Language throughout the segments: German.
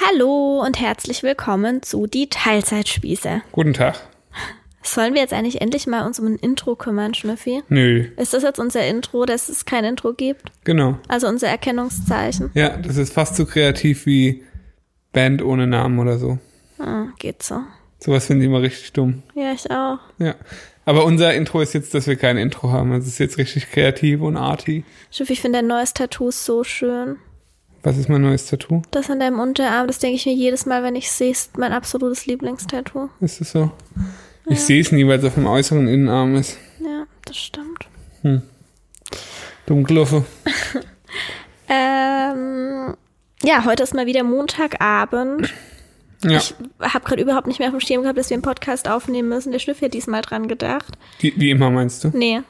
Hallo und herzlich willkommen zu Die Teilzeitspieße. Guten Tag. Sollen wir jetzt eigentlich endlich mal uns um ein Intro kümmern, Schnüffi? Nö, Ist das jetzt unser Intro, dass es kein Intro gibt? genau. Also unser Erkennungszeichen? Ja, das ist fast so kreativ wie Band ohne Namen oder so. Ah, geht so. Sowas finde ich immer richtig dumm. Ja, ich auch. Ja. Aber unser Intro ist jetzt, dass wir kein Intro haben. Also es ist jetzt richtig kreativ und arty. Schnüffi, ich finde dein neues Tattoo so schön. Was ist mein neues Tattoo? Das an deinem Unterarm, das denke ich mir jedes Mal, wenn ich sehe, ist mein absolutes Lieblingstattoo. Ist es so? Ich sehe es nie, weil es auf dem äußeren Innenarm ist. Ja, das stimmt. Dunkeloffe. Ähm, ja, heute ist mal wieder Montagabend. Ja. Ich habe gerade überhaupt nicht mehr auf dem Schirm gehabt, dass wir einen Podcast aufnehmen müssen. Der Schnüffi hat diesmal dran gedacht. Wie, wie immer meinst du? Nee.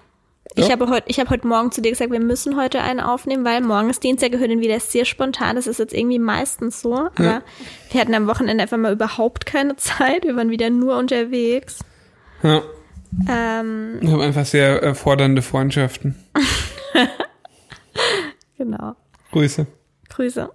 Ich Ja? habe heute, ich habe heute Morgen zu dir gesagt, wir müssen heute einen aufnehmen, weil morgen ist Dienstag, gehört dann wieder sehr spontan. Das ist jetzt irgendwie meistens so. Aber Ja. wir hatten am Wochenende einfach mal überhaupt keine Zeit. Wir waren wieder nur unterwegs. Ja. Ähm, Ich habe einfach sehr äh, fordernde Freundschaften. genau. Grüße. Grüße.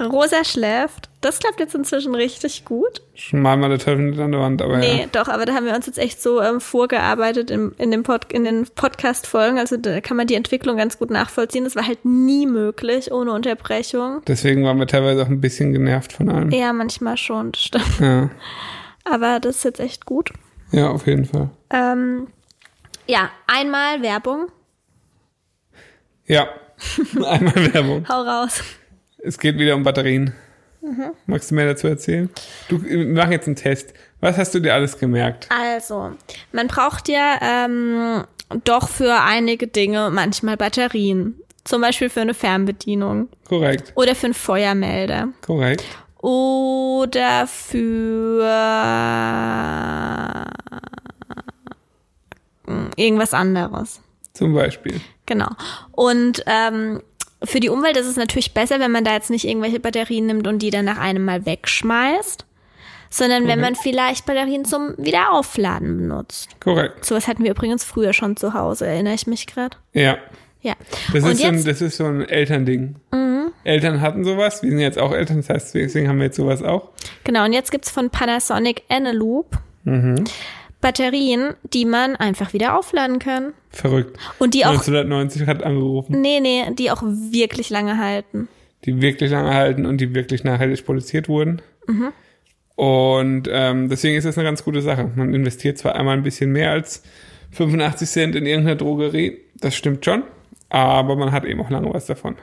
Rosa schläft. Das klappt jetzt inzwischen richtig gut. Schon mal mal der Teufel nicht an der Wand, aber Nee, ja. doch, aber da haben wir uns jetzt echt so ähm, vorgearbeitet in, in, dem Pod, in den Podcast-Folgen. Also da kann man die Entwicklung ganz gut nachvollziehen. Das war halt nie möglich ohne Unterbrechung. Deswegen waren wir teilweise auch ein bisschen genervt von allem. Ja, manchmal schon, das stimmt. Ja, Aber das ist jetzt echt gut. ja auf jeden Fall. Ähm, ja, einmal Werbung. Ja, einmal Werbung. Hau raus. Es geht wieder um Batterien. Mhm. Magst du mehr dazu erzählen? Du, wir machen jetzt einen Test. Was hast du dir alles gemerkt? Also, man braucht ja ähm, doch für einige Dinge manchmal Batterien. Zum Beispiel für eine Fernbedienung Korrekt, oder für einen Feuermelder. korrekt. Oder für hm, irgendwas anderes. Zum Beispiel. Genau. Und ähm, für die Umwelt ist es natürlich besser, wenn man da jetzt nicht irgendwelche Batterien nimmt und die dann nach einem Mal wegschmeißt, sondern wenn man vielleicht Batterien zum Wiederaufladen benutzt. Korrekt. Sowas hatten wir übrigens früher schon zu Hause, erinnere ich mich gerade. Ja. Ja. Das und ist, so ein, jetzt, Mhm. das ist so ein Elternding. Eltern hatten sowas. Wir sind jetzt auch Eltern, das heißt, deswegen haben wir jetzt sowas auch. genau, und jetzt gibt's von Panasonic Eneloop Mhm. Batterien, die man einfach wieder aufladen kann. Verrückt. Und die auch 1990 hat angerufen, Nee, nee, die auch wirklich lange halten. die wirklich lange halten und die wirklich nachhaltig produziert wurden. Und ähm, deswegen ist das eine ganz gute Sache. Man investiert zwar einmal ein bisschen mehr als 85 Cent in irgendeiner Drogerie, das stimmt schon, aber man hat eben auch lange was davon.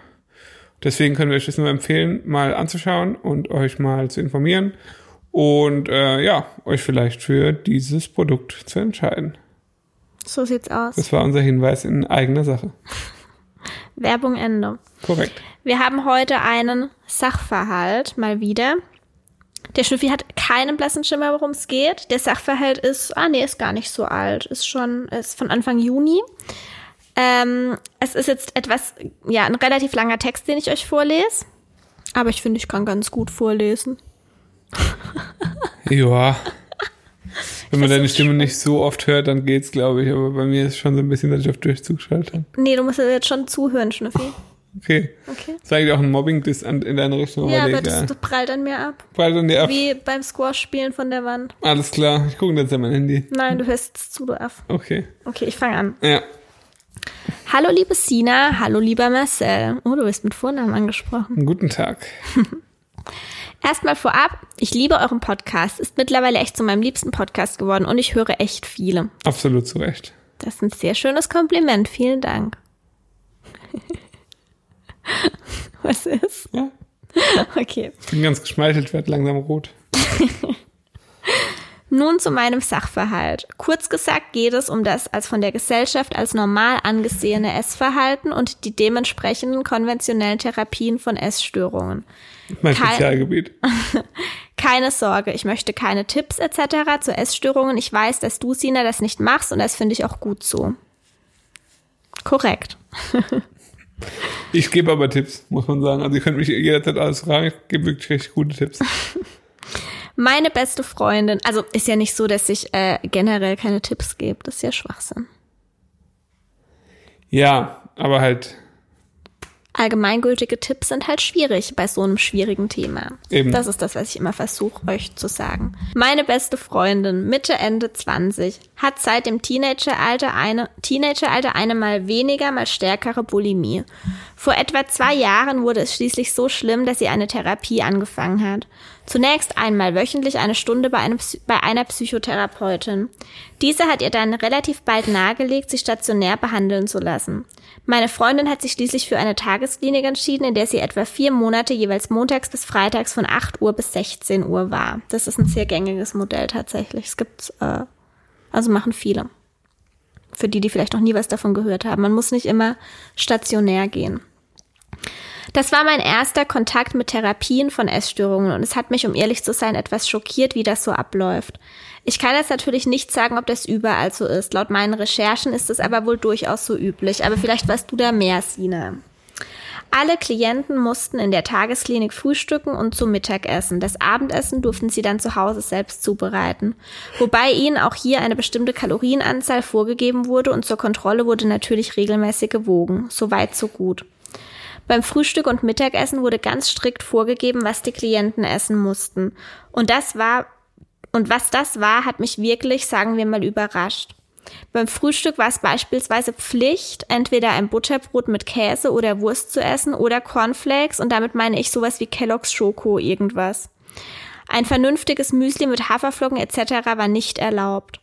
Deswegen können wir euch das nur empfehlen, mal anzuschauen und euch mal zu informieren und äh, ja, euch vielleicht für dieses Produkt zu entscheiden. So sieht's aus. Das war unser Hinweis in eigener Sache. Werbung Ende. Korrekt. Wir haben heute einen Sachverhalt, mal wieder. Der Schnüffi hat keinen blassen Schimmer, worum es geht. Der Sachverhalt ist, ah nee, ist gar nicht so alt. Ist schon, ist von Anfang Juni. Ähm, es ist jetzt etwas, ja, ein relativ langer Text, den ich euch vorlese. Aber ich finde, ich kann ganz gut vorlesen. Ja. Wenn man deine Stimme nicht so oft hört, dann geht's, glaube ich. Aber bei mir ist schon so ein bisschen, dass ich auf Durchzug schalte. Nee, du musst jetzt schon zuhören, Schnüffi. Okay. Okay. Das war eigentlich auch ein Mobbing-Diss an- in deine Richtung. Ja, aber das, das prallt an mir ab. Bald an dir ab. Wie beim Squash-Spielen von der Wand. Alles klar. Ich gucke jetzt an mein Handy. Nein, du hörst zu, du Aff. Okay. Okay, ich fange an. Ja. Hallo liebe Sina, hallo lieber Marcel. Oh, du bist mit Vornamen angesprochen. Guten Tag. Erstmal vorab, ich liebe euren Podcast, ist mittlerweile echt zu meinem liebsten Podcast geworden und ich höre echt viele. Absolut zu Recht. Das ist ein sehr schönes Kompliment, vielen Dank. Was ist? Ja. Okay. Ich bin ganz geschmeichelt, werd langsam rot. Nun zu meinem Sachverhalt. Kurz gesagt geht es um das als von der Gesellschaft als normal angesehene Essverhalten und die dementsprechenden konventionellen Therapien von Essstörungen. Mein Kein- Spezialgebiet. Keine Sorge, ich möchte keine Tipps etc. zu Essstörungen. Ich weiß, dass du, Sina, das nicht machst und das finde ich auch gut so. Korrekt. Ich gebe aber Tipps, muss man sagen. Also ihr könnt mich jederzeit alles fragen. Ich gebe wirklich richtig gute Tipps. Meine beste Freundin, also ist ja nicht so, dass ich äh, generell keine Tipps gebe. Das ist ja Schwachsinn. Ja, aber halt allgemeingültige Tipps sind halt schwierig bei so einem schwierigen Thema. Eben. Das ist das, was ich immer versuche, euch zu sagen. Meine beste Freundin, Mitte, Ende 20, hat seit dem Teenageralter eine, Teenageralter eine mal weniger, mal stärkere Bulimie. Vor etwa zwei Jahren wurde es schließlich so schlimm, dass sie eine Therapie angefangen hat. Zunächst einmal wöchentlich eine Stunde bei, einem, bei einer Psychotherapeutin. Diese hat ihr dann relativ bald nahegelegt, sich stationär behandeln zu lassen. Meine Freundin hat sich schließlich für eine Tagesklinik entschieden, in der sie etwa vier Monate jeweils montags bis freitags von 8 Uhr bis 16 Uhr war. Das ist ein sehr gängiges Modell tatsächlich. Es gibt, äh, also machen viele. Für die, die vielleicht noch nie was davon gehört haben. Man muss nicht immer stationär gehen. Das war mein erster Kontakt mit Therapien von Essstörungen und es hat mich, um ehrlich zu sein, etwas schockiert, wie das so abläuft. Ich kann jetzt natürlich nicht sagen, ob das überall so ist. Laut meinen Recherchen ist es aber wohl durchaus so üblich. Aber vielleicht weißt du da mehr, Sine. Alle Klienten mussten in der Tagesklinik frühstücken und zum Mittagessen. Das Abendessen durften sie dann zu Hause selbst zubereiten. Wobei ihnen auch hier eine bestimmte Kalorienanzahl vorgegeben wurde und zur Kontrolle wurde natürlich regelmäßig gewogen. So weit, so gut. Beim Frühstück und Mittagessen wurde ganz strikt vorgegeben, was die Klienten essen mussten. Und das war, und was das war, hat mich wirklich, sagen wir mal, überrascht. Beim Frühstück war es beispielsweise Pflicht, entweder ein Butterbrot mit Käse oder Wurst zu essen oder Cornflakes und damit meine ich sowas wie Kellogg's Schoko irgendwas. Ein vernünftiges Müsli mit Haferflocken etc. war nicht erlaubt.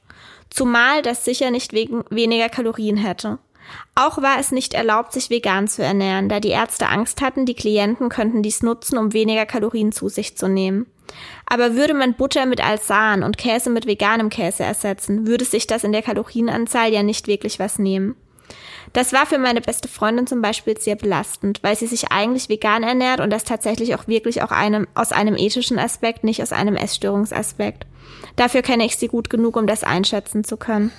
Zumal das sicher nicht wegen weniger Kalorien hätte. Auch war es nicht erlaubt, sich vegan zu ernähren, da die Ärzte Angst hatten, die Klienten könnten dies nutzen, um weniger Kalorien zu sich zu nehmen. Aber würde man Butter mit Alsan und Käse mit veganem Käse ersetzen, würde sich das in der Kalorienanzahl ja nicht wirklich was nehmen. Das war für meine beste Freundin zum Beispiel sehr belastend, weil sie sich eigentlich vegan ernährt und das tatsächlich auch wirklich auch einem, aus einem ethischen Aspekt, nicht aus einem Essstörungsaspekt. Dafür kenne ich sie gut genug, um das einschätzen zu können.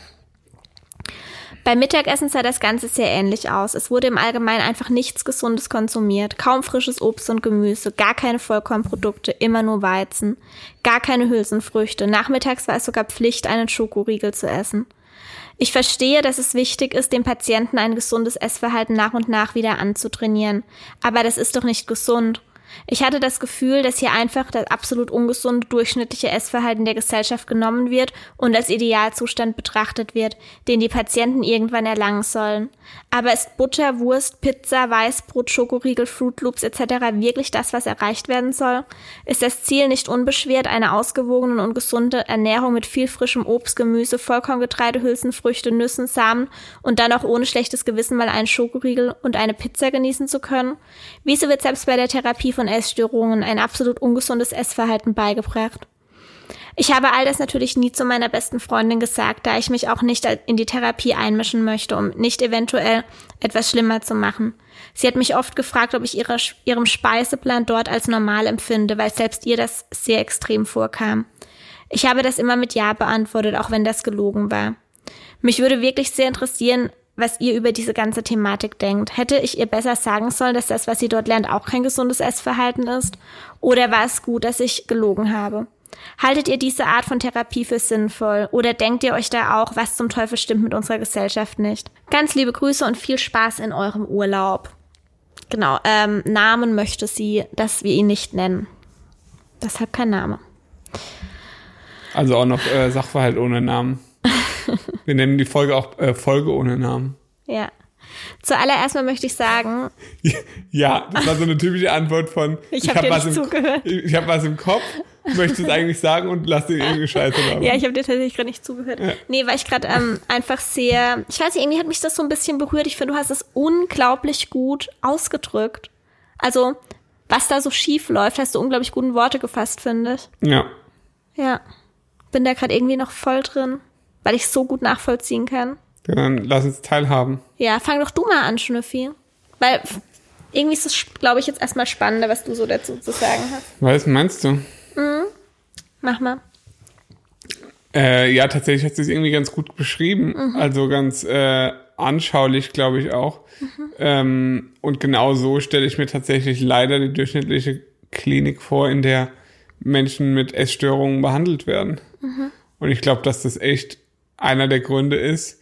Beim Mittagessen sah das Ganze sehr ähnlich aus. Es wurde im Allgemeinen einfach nichts Gesundes konsumiert. Kaum frisches Obst und Gemüse, gar keine Vollkornprodukte, immer nur Weizen, gar keine Hülsenfrüchte. Nachmittags war es sogar Pflicht, einen Schokoriegel zu essen. Ich verstehe, dass es wichtig ist, dem Patienten ein gesundes Essverhalten nach und nach wieder anzutrainieren. Aber das ist doch nicht gesund. Ich hatte das Gefühl, dass hier einfach das absolut ungesunde durchschnittliche Essverhalten der Gesellschaft genommen wird und als Idealzustand betrachtet wird, den die Patienten irgendwann erlangen sollen. Aber ist Butter, Wurst, Pizza, Weißbrot, Schokoriegel, Fruit Loops etc. wirklich das, was erreicht werden soll? Ist das Ziel nicht unbeschwert eine ausgewogene und gesunde Ernährung mit viel frischem Obst, Gemüse, Vollkorngetreide, Hülsenfrüchte, Nüssen, Samen und dann auch ohne schlechtes Gewissen mal einen Schokoriegel und eine Pizza genießen zu können? Wieso wird selbst bei der Therapie von Essstörungen ein absolut ungesundes Essverhalten beigebracht? Ich habe all das natürlich nie zu meiner besten Freundin gesagt, da ich mich auch nicht in die Therapie einmischen möchte, um nicht eventuell etwas schlimmer zu machen. Sie hat mich oft gefragt, ob ich ihre, ihrem Speiseplan dort als normal empfinde, weil selbst ihr das sehr extrem vorkam. Ich habe das immer mit Ja beantwortet, auch wenn das gelogen war. Mich würde wirklich sehr interessieren, was ihr über diese ganze Thematik denkt. Hätte ich ihr besser sagen sollen, dass das, was sie dort lernt, auch kein gesundes Essverhalten ist? Oder war es gut, dass ich gelogen habe? Haltet ihr diese Art von Therapie für sinnvoll? Oder denkt ihr euch da auch, was zum Teufel stimmt mit unserer Gesellschaft nicht? Ganz liebe Grüße und viel Spaß in eurem Urlaub. Genau, ähm, Namen möchte sie, dass wir ihn nicht nennen. Deshalb kein Name. Also auch noch äh, Sachverhalt ohne Namen. Wir nennen die Folge auch äh, Folge ohne Namen. Ja. Zuallererst mal möchte ich sagen. Ja, das war so eine typische Antwort von. Ich habe hab dir was nicht im, zugehört. Ich, ich habe was im Kopf, möchte es eigentlich sagen und lass dir irgendwie Scheiße haben. Ja, ich habe dir tatsächlich gerade nicht zugehört. Ja. Nee, weil ich gerade ähm, einfach sehr. Ich weiß nicht, irgendwie hat mich das so ein bisschen berührt. Ich finde, du hast es unglaublich gut ausgedrückt. Also, was da so schief läuft, hast du unglaublich guten Worte gefasst, finde ich. Ja. Ja. Bin da gerade irgendwie noch voll drin weil ich so gut nachvollziehen kann. Dann lass uns teilhaben. Ja, fang doch du mal an, Schnüffi. Weil irgendwie ist es, glaube ich, jetzt erstmal spannender, was du so dazu zu sagen hast. Was meinst du? Mhm. Mach mal. Äh, ja, tatsächlich hat sie es irgendwie ganz gut beschrieben. Mhm. Also ganz äh, anschaulich, glaube ich auch. Mhm. Ähm, und genau so stelle ich mir tatsächlich leider die durchschnittliche Klinik vor, in der Menschen mit Essstörungen behandelt werden. Mhm. Und ich glaube, dass das echt einer der Gründe ist,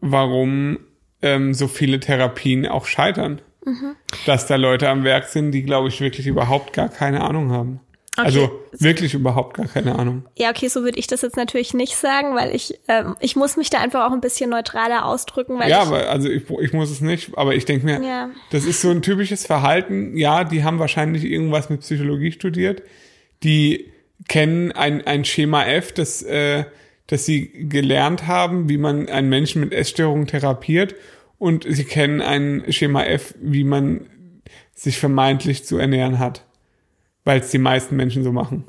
warum ähm, so viele Therapien auch scheitern. mhm. dass da Leute am Werk sind, die, glaube ich, wirklich überhaupt gar keine Ahnung haben. Okay. Also wirklich überhaupt gar keine Ahnung. Ja, okay, so würde ich das jetzt natürlich nicht sagen, weil ich ähm, ich muss mich da einfach auch ein bisschen neutraler ausdrücken. Weil ja, ich, aber also ich, ich muss es nicht, aber ich denke mir, ja. das ist so ein typisches Verhalten. Ja, die haben wahrscheinlich irgendwas mit Psychologie studiert. Die kennen ein, ein Schema F, das, äh, das sie gelernt haben, wie man einen Menschen mit Essstörungen therapiert. Und sie kennen ein Schema F, wie man sich vermeintlich zu ernähren hat weil es die meisten Menschen so machen.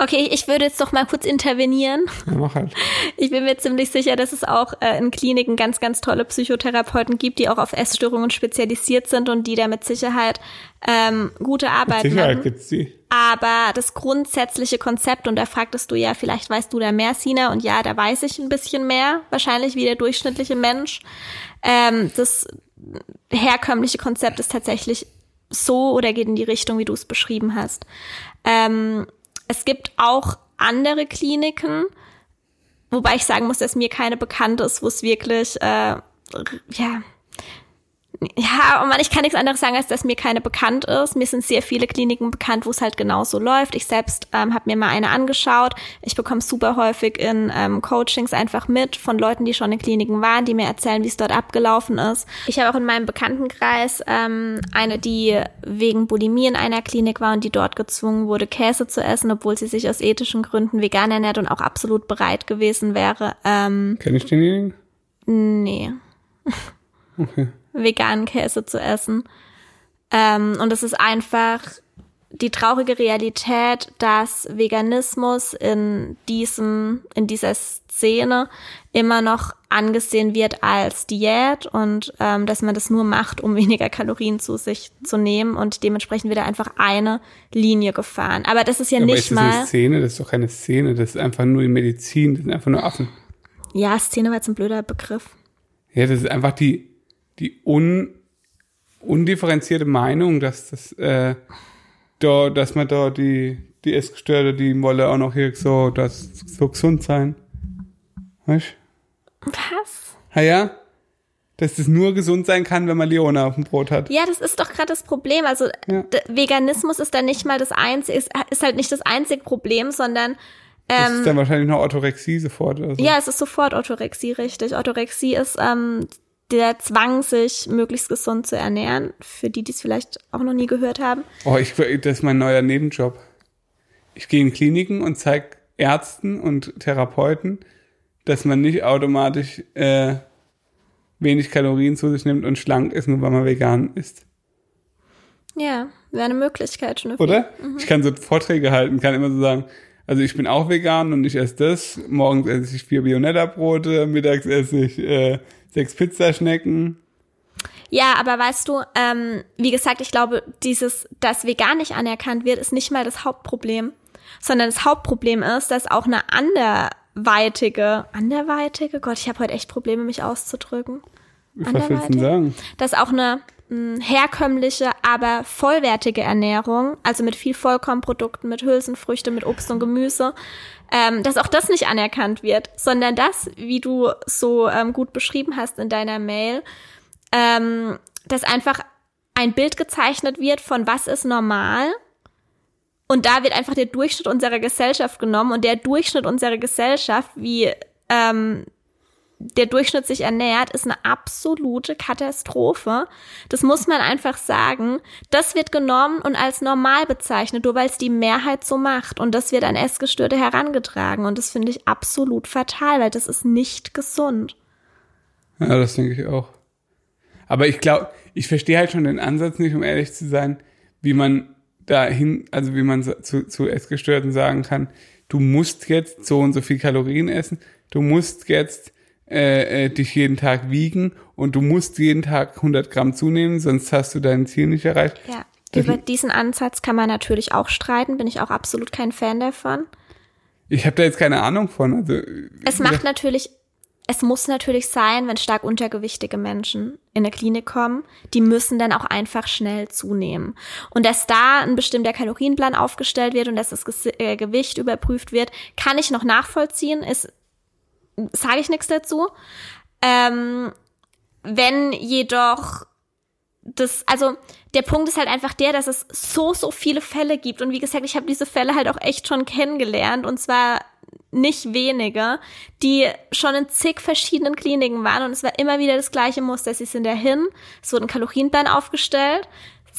Okay, ich würde jetzt doch mal kurz intervenieren. Ja, mach halt. Ich bin mir ziemlich sicher, dass es auch äh, in Kliniken ganz, ganz tolle Psychotherapeuten gibt, die auch auf Essstörungen spezialisiert sind und die da mit Sicherheit ähm, gute Arbeit mit Sicherheit machen. Gibt's die. Aber das grundsätzliche Konzept, und da fragtest du ja, vielleicht weißt du da mehr, Sina, und ja, da weiß ich ein bisschen mehr, wahrscheinlich wie der durchschnittliche Mensch. Ähm, das herkömmliche Konzept ist tatsächlich so oder geht in die Richtung, wie du es beschrieben hast. Ähm, es gibt auch andere Kliniken, wobei ich sagen muss, dass mir keine bekannt ist, wo es wirklich äh, ja ja, und man, ich kann nichts anderes sagen, als dass mir keine bekannt ist. Mir sind sehr viele Kliniken bekannt, wo es halt genauso läuft. Ich selbst ähm, habe mir mal eine angeschaut. Ich bekomme super häufig in ähm, Coachings einfach mit von Leuten, die schon in Kliniken waren, die mir erzählen, wie es dort abgelaufen ist. Ich habe auch in meinem Bekanntenkreis ähm, eine, die wegen Bulimie in einer Klinik war und die dort gezwungen wurde, Käse zu essen, obwohl sie sich aus ethischen Gründen vegan ernährt und auch absolut bereit gewesen wäre. Ähm, Kenn ich denjenigen? Nee. Okay veganen Käse zu essen. Ähm, und es ist einfach die traurige Realität, dass Veganismus in diesem, in dieser Szene immer noch angesehen wird als Diät und ähm, dass man das nur macht, um weniger Kalorien zu sich zu nehmen und dementsprechend wird da einfach eine Linie gefahren. Aber das ist ja, ja nicht ist das mal. Eine Szene, das ist doch keine Szene, das ist einfach nur die Medizin, das sind einfach nur Affen. Ja, Szene war jetzt ein blöder Begriff. Ja, das ist einfach die die un, undifferenzierte Meinung, dass das, äh, da, dass man da die, die Essgestörte, die wolle auch noch hier so, das so gesund sein. Weißt Was? Ha ja? Dass das nur gesund sein kann, wenn man Leona auf dem Brot hat. Ja, das ist doch gerade das Problem. Also ja. Veganismus ist dann nicht mal das einzige, ist, ist halt nicht das einzige Problem, sondern das ist ähm, dann wahrscheinlich noch Orthorexie sofort. Also. Ja, es ist sofort Orthorexie, richtig. Orthorexie ist ähm, der Zwang, sich möglichst gesund zu ernähren, für die, die es vielleicht auch noch nie gehört haben. Oh, ich, das ist mein neuer Nebenjob. Ich gehe in Kliniken und zeige Ärzten und Therapeuten, dass man nicht automatisch äh, wenig Kalorien zu sich nimmt und schlank ist, nur weil man vegan ist. Ja, wäre eine Möglichkeit. Schnüffel. Oder? Mhm. Ich kann so Vorträge halten, kann immer so sagen, also ich bin auch vegan und ich esse das. Morgens esse ich vier Bionetta-Brote, mittags esse ich äh, sechs Pizzaschnecken. Ja, aber weißt du, ähm, wie gesagt, ich glaube, dieses, dass vegan nicht anerkannt wird, ist nicht mal das Hauptproblem, sondern das Hauptproblem ist, dass auch eine anderweitige, anderweitige, Gott, ich habe heute echt Probleme, mich auszudrücken. Was willst du sagen? Dass auch eine herkömmliche, aber vollwertige Ernährung, also mit viel Vollkornprodukten, mit Hülsenfrüchte, mit Obst und Gemüse, ähm, dass auch das nicht anerkannt wird, sondern das, wie du so ähm, gut beschrieben hast in deiner Mail, ähm, dass einfach ein Bild gezeichnet wird von was ist normal und da wird einfach der Durchschnitt unserer Gesellschaft genommen und der Durchschnitt unserer Gesellschaft, wie ähm, der Durchschnitt sich ernährt, ist eine absolute Katastrophe. Das muss man einfach sagen. Das wird genommen und als normal bezeichnet, nur weil es die Mehrheit so macht. Und das wird an Essgestörte herangetragen. Und das finde ich absolut fatal, weil das ist nicht gesund. Ja, das denke ich auch. Aber ich glaube, ich verstehe halt schon den Ansatz nicht, um ehrlich zu sein, wie man dahin, also wie man zu, zu Essgestörten sagen kann, du musst jetzt so und so viel Kalorien essen, du musst jetzt äh, äh, dich jeden Tag wiegen und du musst jeden Tag 100 Gramm zunehmen, sonst hast du dein Ziel nicht erreicht. Ja, über diesen Ansatz kann man natürlich auch streiten, bin ich auch absolut kein Fan davon. Ich habe da jetzt keine Ahnung von. Also, es macht natürlich, es muss natürlich sein, wenn stark untergewichtige Menschen in eine Klinik kommen, die müssen dann auch einfach schnell zunehmen. Und dass da ein bestimmter Kalorienplan aufgestellt wird und dass das äh, Gewicht überprüft wird, kann ich noch nachvollziehen, ist sage ich nichts dazu. Ähm, wenn jedoch das, also der Punkt ist halt einfach der, dass es so, so viele Fälle gibt. Und wie gesagt, ich habe diese Fälle halt auch echt schon kennengelernt. Und zwar nicht wenige, die schon in zig verschiedenen Kliniken waren. Und es war immer wieder das gleiche Muster. Sie sind dahin, es wurde ein Kalorienplan aufgestellt,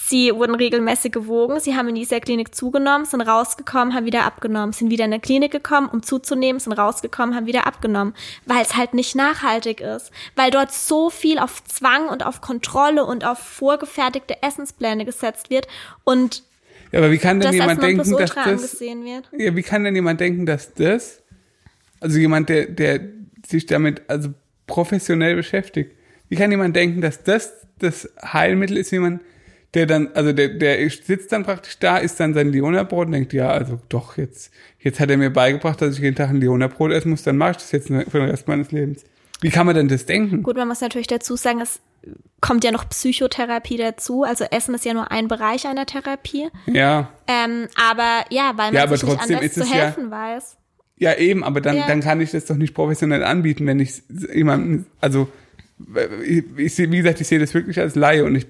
Sie wurden regelmäßig gewogen, sie haben in dieser Klinik zugenommen, sind rausgekommen, haben wieder abgenommen, sind wieder in eine Klinik gekommen, um zuzunehmen, sind rausgekommen, haben wieder abgenommen, weil es halt nicht nachhaltig ist, weil dort so viel auf Zwang und auf Kontrolle und auf vorgefertigte Essenspläne gesetzt wird und Ja, aber wie kann denn das jemand denken, dass das, ja, wie kann denn jemand denken, dass das, also jemand, der, der sich damit also professionell beschäftigt, wie kann jemand denken, dass das das Heilmittel ist, wie man, der dann, also der, der sitzt dann praktisch da, isst dann sein Leonabrot und denkt, ja, also doch, jetzt, jetzt hat er mir beigebracht, dass ich jeden Tag ein Leonabrot essen muss, dann mache ich das jetzt für den Rest meines Lebens. Wie kann man denn das denken? Gut, man muss natürlich dazu sagen, es kommt ja noch Psychotherapie dazu. Also Essen ist ja nur ein Bereich einer Therapie. Ja, Ähm, aber ja, weil man Ja, aber sich nicht trotzdem anders ist zu es ja- helfen weiß. ja eben, aber dann, Ja. dann kann ich das doch nicht professionell anbieten, wenn ich jemanden, also ich, wie gesagt, ich sehe das wirklich als Laie und ich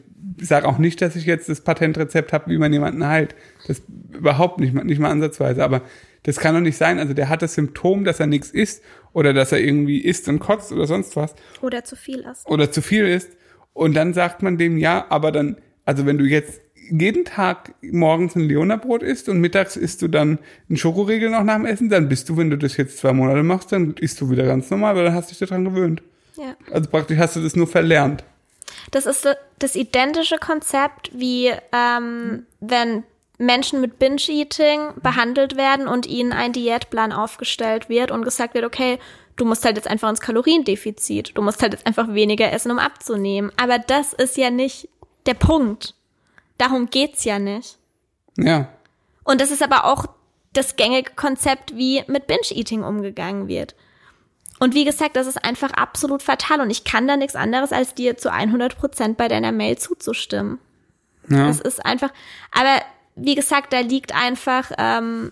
sage auch nicht, dass ich jetzt das Patentrezept habe, wie man jemanden heilt. Das überhaupt nicht, mal- nicht mal ansatzweise. Aber das kann doch nicht sein. Also der hat das Symptom, dass er nichts isst oder dass er irgendwie isst und kotzt oder sonst was Oder zu viel ist. oder zu viel isst. Und dann sagt man dem, ja, aber dann, also wenn du jetzt jeden Tag morgens ein Leonabrot isst und mittags isst du dann einen Schokoriegel noch nach dem Essen, dann bist du, wenn du das jetzt zwei Monate machst, dann isst du wieder ganz normal, weil dann hast du dich daran gewöhnt. Ja. Also praktisch hast du das nur verlernt. Das ist das identische Konzept, wie ähm, wenn Menschen mit Binge-Eating behandelt werden und ihnen ein Diätplan aufgestellt wird und gesagt wird, okay, du musst halt jetzt einfach ins Kaloriendefizit, du musst halt jetzt einfach weniger essen, um abzunehmen. Aber das ist ja nicht der Punkt. Darum geht's ja nicht. Ja. Und das ist aber auch das gängige Konzept, wie mit Binge-Eating umgegangen wird. Und wie gesagt, das ist einfach absolut fatal und ich kann da nichts anderes, als dir zu 100 Prozent bei deiner Mail zuzustimmen. ja. Das ist einfach, aber wie gesagt, da liegt einfach ähm,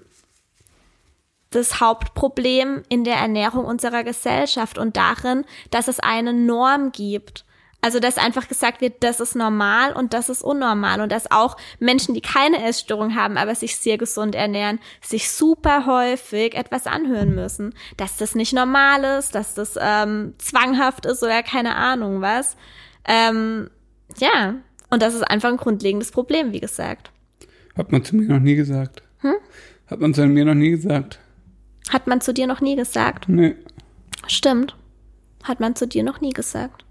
das Hauptproblem in der Ernährung unserer Gesellschaft und darin, dass es eine Norm gibt. Also, dass einfach gesagt wird, das ist normal und das ist unnormal und dass auch Menschen, die keine Essstörung haben, aber sich sehr gesund ernähren, sich super häufig etwas anhören müssen, dass das nicht normal ist, dass das ähm, zwanghaft ist oder keine Ahnung was. Ähm, ja, und das ist einfach ein grundlegendes Problem, wie gesagt. Hat man zu mir noch nie gesagt. Hat man zu mir noch nie gesagt. Hat man zu dir noch nie gesagt? Nee. Stimmt. Hat man zu dir noch nie gesagt.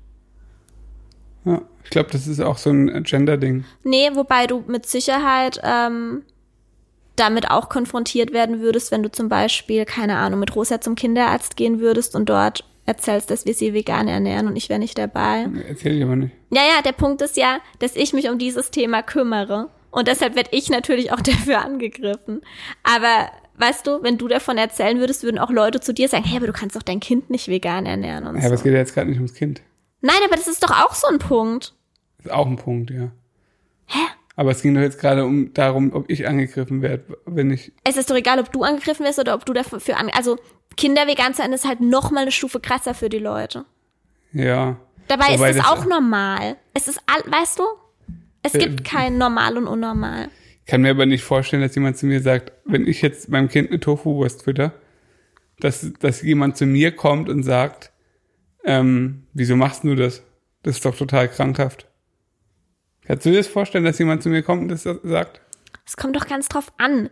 Ja. Ich glaube, das ist auch so ein Gender-Ding. Nee, wobei du mit Sicherheit ähm, damit auch konfrontiert werden würdest, wenn du zum Beispiel, keine Ahnung, mit Rosa zum Kinderarzt gehen würdest und dort erzählst, dass wir sie vegan ernähren und ich wäre nicht dabei. Erzähl ich aber nicht. Ja, ja, der Punkt ist ja, dass ich mich um dieses Thema kümmere. Und deshalb werde ich natürlich auch dafür angegriffen. Aber weißt du, wenn du davon erzählen würdest, würden auch Leute zu dir sagen, hey, aber du kannst doch dein Kind nicht vegan ernähren und Ja, so. aber es geht ja jetzt gerade nicht ums Kind. Nein, aber das ist doch auch so ein Punkt. Ist auch ein Punkt, ja. Hä? Aber es ging doch jetzt gerade um darum, ob ich angegriffen werde, wenn ich. Es ist doch egal, ob du angegriffen wirst oder ob du dafür für an also Kinder vegan sein ist halt noch mal eine Stufe krasser für die Leute. Ja. Dabei Wobei ist es auch normal. Es ist all, weißt du? Es Äh, gibt kein normal und unnormal. Ich kann mir aber nicht vorstellen, dass jemand zu mir sagt, wenn ich jetzt meinem Kind eine Tofu-Wurst fütter, dass, dass jemand zu mir kommt und sagt, ähm, wieso machst du das? Das ist doch total krankhaft. Kannst du dir das vorstellen, dass jemand zu mir kommt und das sagt? Es kommt doch ganz drauf an.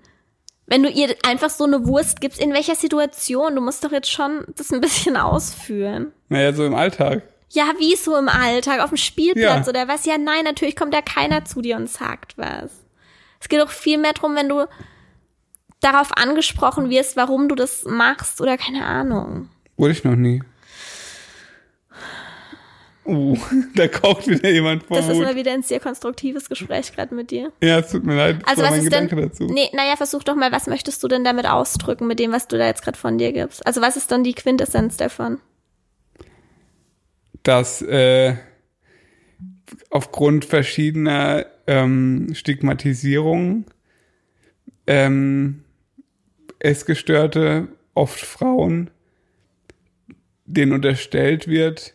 Wenn du ihr einfach so eine Wurst gibst, in welcher Situation? Du musst doch jetzt schon das ein bisschen ausführen. Naja, so im Alltag. Ja, wie so im Alltag, auf dem Spielplatz Ja. oder was? Ja, nein, natürlich kommt da keiner zu dir und sagt was. Es geht doch viel mehr drum, wenn du darauf angesprochen wirst, warum du das machst oder keine Ahnung. Wurde ich noch nie. Uh, da kocht wieder jemand vor Das ist mal wieder ein sehr konstruktives Gespräch gerade mit dir. Ja, es tut mir leid. Das Also was ist denn? Gedanke dazu. Nee, naja, versuch doch mal, was möchtest du denn damit ausdrücken mit dem, was du da jetzt gerade von dir gibst? Also was ist dann die Quintessenz davon? dass äh, aufgrund verschiedener ähm, Stigmatisierungen ähm, Essgestörte, oft Frauen, denen unterstellt wird,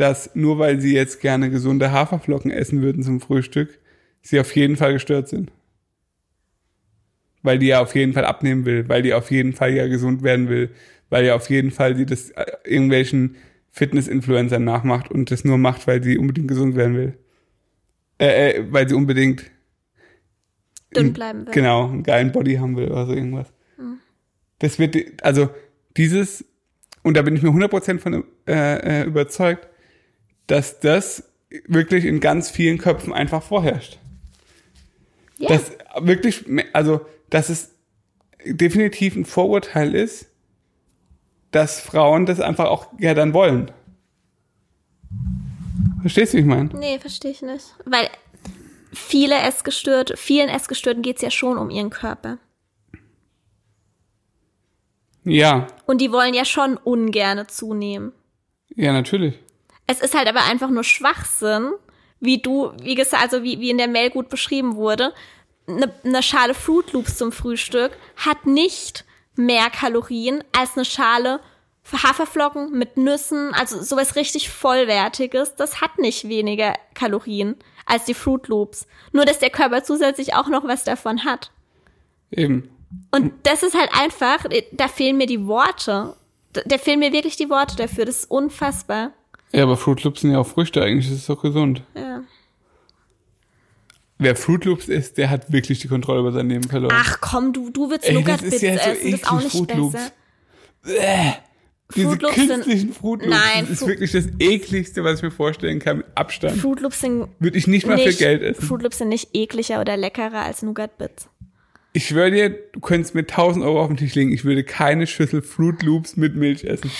dass nur weil sie jetzt gerne gesunde Haferflocken essen würden zum Frühstück, sie auf jeden Fall gestört sind. Weil die ja auf jeden Fall abnehmen will, weil die auf jeden Fall ja gesund werden will, weil ja auf jeden Fall sie das äh, irgendwelchen Fitness-Influencern nachmacht und das nur macht, weil sie unbedingt gesund werden will. Äh, äh, weil sie unbedingt Dünn bleiben will. Genau, einen geilen Body haben will oder so irgendwas. Das wird, also dieses, und da bin ich mir 100% von äh, äh, überzeugt, dass das wirklich in ganz vielen Köpfen einfach vorherrscht. Ja. Dass wirklich, also, dass es definitiv ein Vorurteil ist, dass Frauen das einfach auch ja dann wollen. Verstehst du, wie ich meine? Nee, verstehe ich nicht. Weil viele Essgestörte, vielen Essgestörten geht's ja schon um ihren Körper. Ja, Und die wollen ja schon ungerne zunehmen. ja, natürlich. Es ist halt aber einfach nur Schwachsinn, wie du, wie gesagt, also wie, wie in der Mail gut beschrieben wurde. Eine, eine Schale Fruit Loops zum Frühstück hat nicht mehr Kalorien als eine Schale Haferflocken mit Nüssen, also sowas richtig vollwertiges. Das hat nicht weniger Kalorien als die Fruit Loops. Nur, dass der Körper zusätzlich auch noch was davon hat. Eben. Und das ist halt einfach, da fehlen mir die Worte. Da da fehlen mir wirklich die Worte dafür. Das ist unfassbar. Ja, aber Fruit Loops sind ja auch Früchte, eigentlich ist es doch gesund. Ja. Wer Fruit Loops isst, der hat wirklich die Kontrolle über sein Leben verloren. Ach komm, du, du willst Ey, das Nougat-Bits ist ja so essen, das ist auch nicht Fruit Loops. besser. Diese Fruit Loops sind- künstlichen Fruit Loops, Nein, das ist Fru- wirklich das ekligste, was ich mir vorstellen kann, mit Abstand. Fruit Loops sind Würde ich nicht mal nicht, für Geld essen. Fruit Loops sind nicht ekliger oder leckerer als Nougat-Bits. Ich schwöre dir, du könntest mir 1000 Euro auf den Tisch legen, ich würde keine Schüssel Fruit Loops mit Milch essen.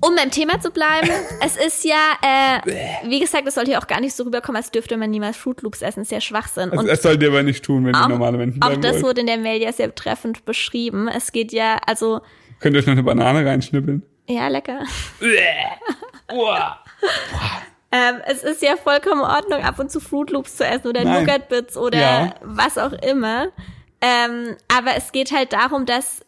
Um beim Thema zu bleiben, es ist ja, äh, wie gesagt, es sollte ja auch gar nicht so rüberkommen, als dürfte man niemals Fruit Loops essen. Das ist ja Schwachsinn. Also, Und das sollt ihr aber nicht tun, wenn ihr auch, normale Menschen auch das wollt. wurde in der Mail ja sehr treffend beschrieben. Es geht ja, also, Könnt ihr euch noch eine Banane reinschnippeln. ja, lecker. Ähm, es ist ja vollkommen in Ordnung, ab und zu Fruit Loops zu essen oder Nein. Nougat Bits oder Ja. was auch immer. Ähm, aber es geht halt darum, dass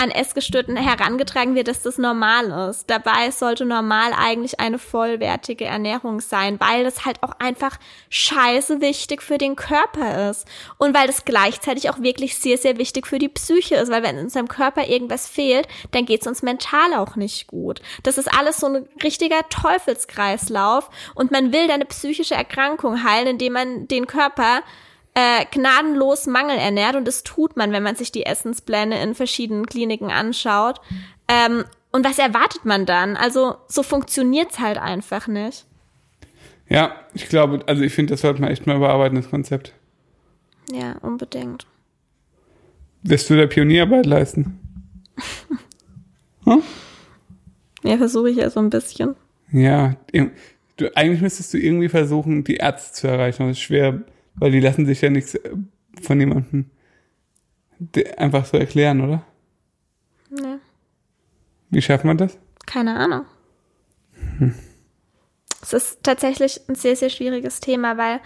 an Essgestörten herangetragen wird, dass das normal ist. Dabei sollte normal eigentlich eine vollwertige Ernährung sein, weil das halt auch einfach scheiße wichtig für den Körper ist. Und weil das gleichzeitig auch wirklich sehr, sehr wichtig für die Psyche ist, weil wenn in unserem Körper irgendwas fehlt, dann geht es uns mental auch nicht gut. Das ist alles so ein richtiger Teufelskreislauf und man will deine psychische Erkrankung heilen, indem man den Körper äh, gnadenlos Mangel ernährt und das tut man, wenn man sich die Essenspläne in verschiedenen Kliniken anschaut. Ähm, und was erwartet man dann? Also so funktioniert's halt einfach nicht. Ja, ich glaube, also ich finde, das sollte man echt mal überarbeiten, das Konzept. Ja, unbedingt. Wirst du da Pionierarbeit leisten? Ja, versuche ich ja so ein bisschen. Ja, du, eigentlich müsstest du irgendwie versuchen, die Ärzte zu erreichen. Das ist schwer, weil die lassen sich ja nichts äh, von jemandem de- einfach so erklären, oder? Ja, Wie schafft man das? keine Ahnung. Es ist tatsächlich ein sehr, sehr schwieriges Thema, weil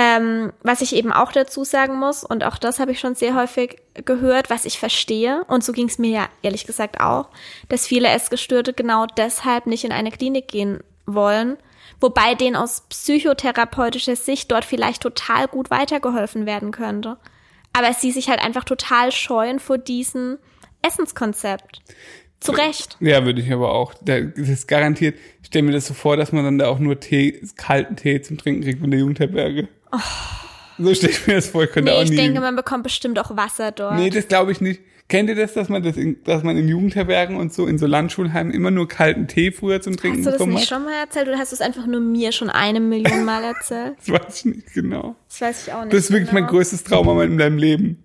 ähm, was ich eben auch dazu sagen muss, und auch das habe ich schon sehr häufig gehört, was ich verstehe, und so ging es mir ja ehrlich gesagt auch, dass viele Essgestörte genau deshalb nicht in eine Klinik gehen wollen, wobei denen aus psychotherapeutischer Sicht dort vielleicht total gut weitergeholfen werden könnte. Aber sie sich halt einfach total scheuen vor diesem Essenskonzept. Zu Recht. Ja, würde ich aber auch. Da- Das ist garantiert. Ich stelle mir das so vor, dass man dann da auch nur Tee, kalten Tee zum Trinken kriegt in der Jugendherberge. So stelle ich mir das vor. Ich könnte Nee, auch ich nie. denke, man bekommt bestimmt auch Wasser dort. nee, das glaube ich nicht. Kennt ihr das, dass man das, in, dass man in Jugendherbergen und so in so Landschulheimen immer nur kalten Tee früher zum Trinken Hast du das nicht hat? schon mal erzählt oder hast du es einfach nur mir schon eine Million Mal erzählt? Das weiß ich nicht genau. Das weiß ich auch nicht. Das ist wirklich genau. mein größtes Trauma in meinem Leben.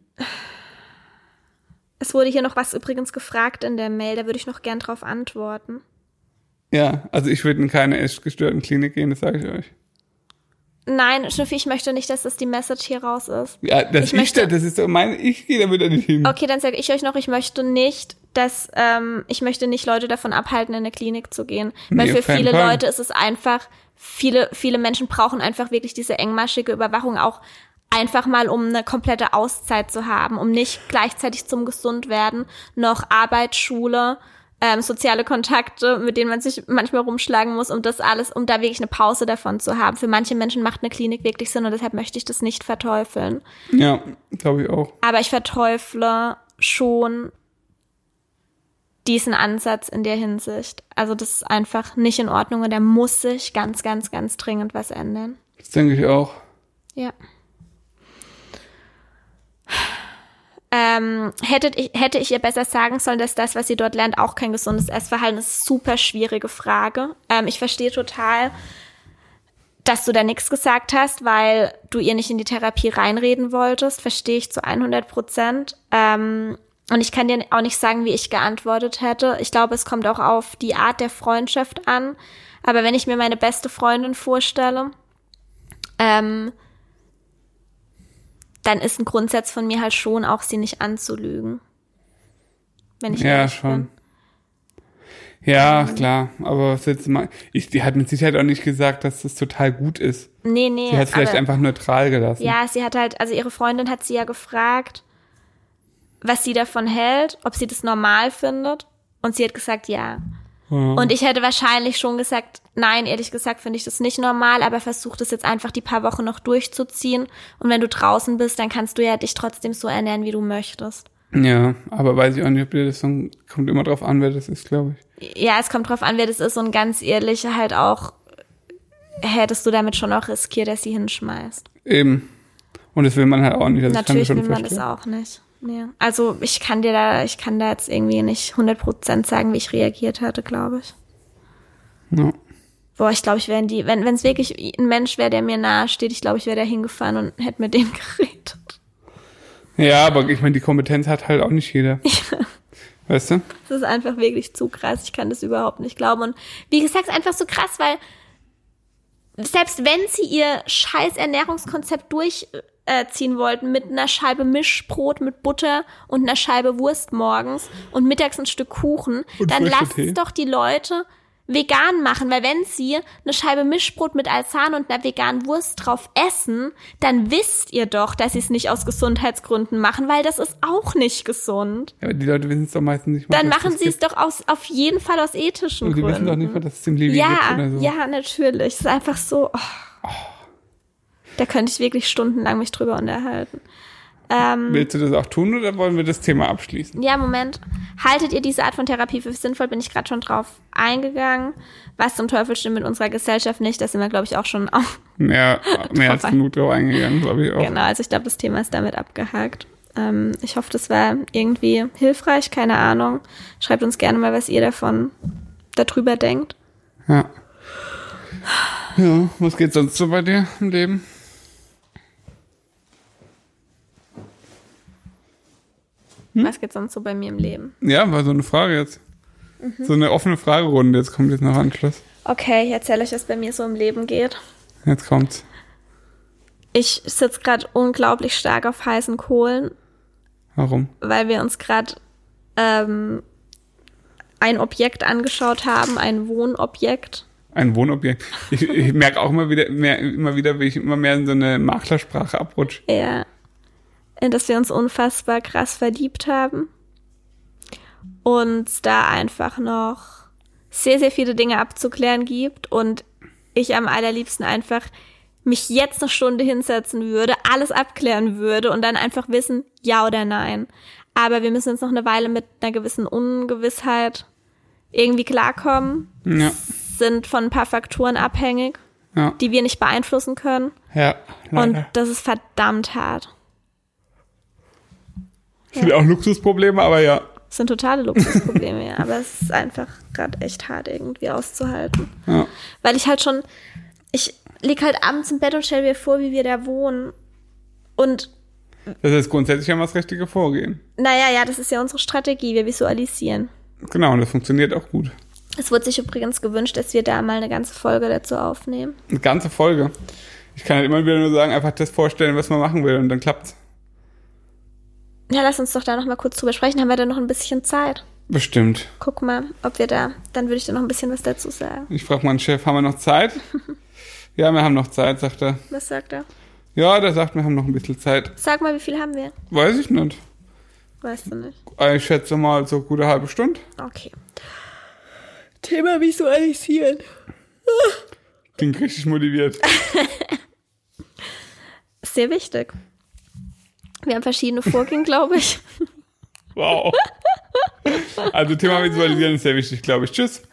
Es wurde hier noch was übrigens gefragt in der Mail, da würde ich noch gern drauf antworten. Ja, also ich würde in keine essgestörten Klinik gehen, das sage ich euch. Nein, Schnüffi, ich möchte nicht, dass das die Message hier raus ist. Ja, das Ich ich, möchte- das ist so mein, ich gehe damit da nicht hin. Okay, dann sage ich euch noch, ich möchte nicht, dass ähm, ich möchte nicht Leute davon abhalten, in eine Klinik zu gehen, weil Nee, für viele Fall. Leute ist es einfach viele viele Menschen brauchen einfach wirklich diese engmaschige Überwachung auch einfach mal, um eine komplette Auszeit zu haben, um nicht gleichzeitig zum Gesundwerden noch Arbeit, Schule ähm, soziale Kontakte, mit denen man sich manchmal rumschlagen muss, um das alles, um da wirklich eine Pause davon zu haben. Für manche Menschen macht eine Klinik wirklich Sinn und deshalb möchte ich das nicht verteufeln. Ja, glaube ich auch. Aber ich verteufle schon diesen Ansatz in der Hinsicht. Also das ist einfach nicht in Ordnung und da muss sich ganz, ganz, ganz dringend was ändern. Das denke ich auch. Ja. Ähm, hättet ich, hätte ich ihr besser sagen sollen, dass das, was sie dort lernt, auch kein gesundes Essverhalten ist, super schwierige Frage. Ähm, ich verstehe total, dass du da nichts gesagt hast, weil du ihr nicht in die Therapie reinreden wolltest. Verstehe ich zu 100 Prozent. Ähm, und ich kann dir auch nicht sagen, wie ich geantwortet hätte. Ich glaube, es kommt auch auf die Art der Freundschaft an. Aber wenn ich mir meine beste Freundin vorstelle, ähm, dann ist ein Grundsatz von mir halt schon auch, sie nicht anzulügen. Wenn ich Ja, schon. bin. Ja, klar. Aber was jetzt mal, ich, die hat mit Sicherheit auch nicht gesagt, dass das total gut ist. Nee, nee. Sie hat es vielleicht aber- einfach neutral gelassen. Ja, sie hat halt, also ihre Freundin hat sie ja gefragt, was sie davon hält, ob sie das normal findet. Und sie hat gesagt, ja. Ja. Und ich hätte wahrscheinlich schon gesagt, nein, ehrlich gesagt finde ich das nicht normal, aber versuch das jetzt einfach die paar Wochen noch durchzuziehen. Und wenn du draußen bist, dann kannst du ja dich trotzdem so ernähren, wie du möchtest. Ja, aber weiß ich auch nicht, ob dir das so kommt immer drauf an, wer das ist, glaube ich. Ja, es kommt drauf an, wer das ist und ganz ehrlich halt auch, hättest du damit schon auch riskiert, dass sie hinschmeißt. Eben. Und das will man halt auch nicht. Also Natürlich will man das auch nicht. Nee. Also ich kann dir da, ich kann da jetzt irgendwie nicht 100% sagen, wie ich reagiert hatte, glaube ich. Ja. Boah, ich glaube, ich wäre die, wenn wenn es wirklich ein Mensch wäre, der mir nahe steht, ich glaube, ich wäre da hingefahren und hätte mit dem geredet. ja, aber ich meine, die Kompetenz hat halt auch nicht jeder. Weißt du? Das ist einfach wirklich zu krass. Ich kann das überhaupt nicht glauben. Und wie gesagt, es ist einfach so krass, weil selbst wenn sie ihr scheiß Ernährungskonzept durchziehen wollten mit einer Scheibe Mischbrot mit Butter und einer Scheibe Wurst morgens und mittags ein Stück Kuchen, Und dann lasst es doch die Leute vegan machen, weil wenn sie eine Scheibe Mischbrot mit Alzan und einer veganen Wurst drauf essen, dann wisst ihr doch, dass sie es nicht aus Gesundheitsgründen machen, weil das ist auch nicht gesund. Ja, aber die Leute wissen es doch meistens nicht mal. Dann machen sie es doch aus, auf jeden Fall aus ethischen Und die Gründen. wissen doch nicht mal, dass es im Leben ja, gibt oder so. ja, natürlich. Es ist einfach so. Oh. Da könnte ich wirklich stundenlang mich drüber unterhalten. Ähm, Willst du das auch tun oder wollen wir das Thema abschließen? ja, Moment. Haltet ihr diese Art von Therapie für sinnvoll? Bin ich gerade schon drauf eingegangen. Was zum Teufel stimmt mit unserer Gesellschaft nicht? Da sind wir, glaube ich, auch schon auf. Mehr, mehr als genug drauf eingegangen, glaube ich auch. Genau, also ich glaube, das Thema ist damit abgehakt. Ähm, ich hoffe, das war irgendwie hilfreich, keine Ahnung. Schreibt uns gerne mal, was ihr davon darüber denkt. Ja. Ja, was geht sonst so bei dir im Leben? Hm? Was geht sonst so bei mir im Leben? Ja, war so eine Frage jetzt. Mhm. So eine offene Fragerunde. Jetzt kommt jetzt noch Anschluss. Okay, ich erzähle euch, was bei mir so im Leben geht. Jetzt kommt's. Ich sitze gerade unglaublich stark auf heißen Kohlen, Warum? weil wir uns gerade ähm, ein Objekt angeschaut haben, ein Wohnobjekt. Ein Wohnobjekt. Ich, ich merke auch immer wieder, mehr, immer wieder, wie ich immer mehr in so eine Maklersprache abrutsche. Ja, in das wir uns unfassbar krass verliebt haben. Und da einfach noch sehr, sehr viele Dinge abzuklären gibt und ich am allerliebsten einfach mich jetzt eine Stunde hinsetzen würde, alles abklären würde und dann einfach wissen, ja oder nein. Aber wir müssen jetzt noch eine Weile mit einer gewissen Ungewissheit irgendwie klarkommen, Ja, sind von ein paar Faktoren abhängig, ja, die wir nicht beeinflussen können. ja. Und das ist verdammt hart. Sind auch Luxusprobleme, aber ja. Das sind totale Luxusprobleme, ja. Aber es ist einfach gerade echt hart irgendwie auszuhalten. ja. Weil ich halt schon, ich lieg halt abends im Bett und stell mir vor, wie wir da wohnen. Und Das ist grundsätzlich ja mal das richtige Vorgehen. naja, ja, das ist ja unsere Strategie. Wir visualisieren. Genau, und das funktioniert auch gut. Es wurde sich übrigens gewünscht, dass wir da mal eine ganze Folge dazu aufnehmen. Eine ganze Folge. Ich kann halt immer wieder nur sagen, einfach das vorstellen, was man machen will und dann klappt's. Ja, lass uns doch da noch mal kurz drüber sprechen. Haben wir da noch ein bisschen Zeit? Bestimmt. Guck mal, ob wir da, dann würde ich da noch ein bisschen was dazu sagen. Ich frage meinen Chef, haben wir noch Zeit? ja, wir haben noch Zeit, sagt er. Was sagt er? Ja, der sagt, wir haben noch ein bisschen Zeit. Sag mal, wie viel haben wir? Weiß ich nicht. Weißt du nicht. Ich schätze mal so gute halbe Stunde. Okay. Thema visualisieren. Klingt richtig motiviert. Sehr wichtig. Wir haben verschiedene Vorgehen, glaube ich. Wow. Also Thema Visualisieren ist sehr wichtig, glaube ich. Tschüss.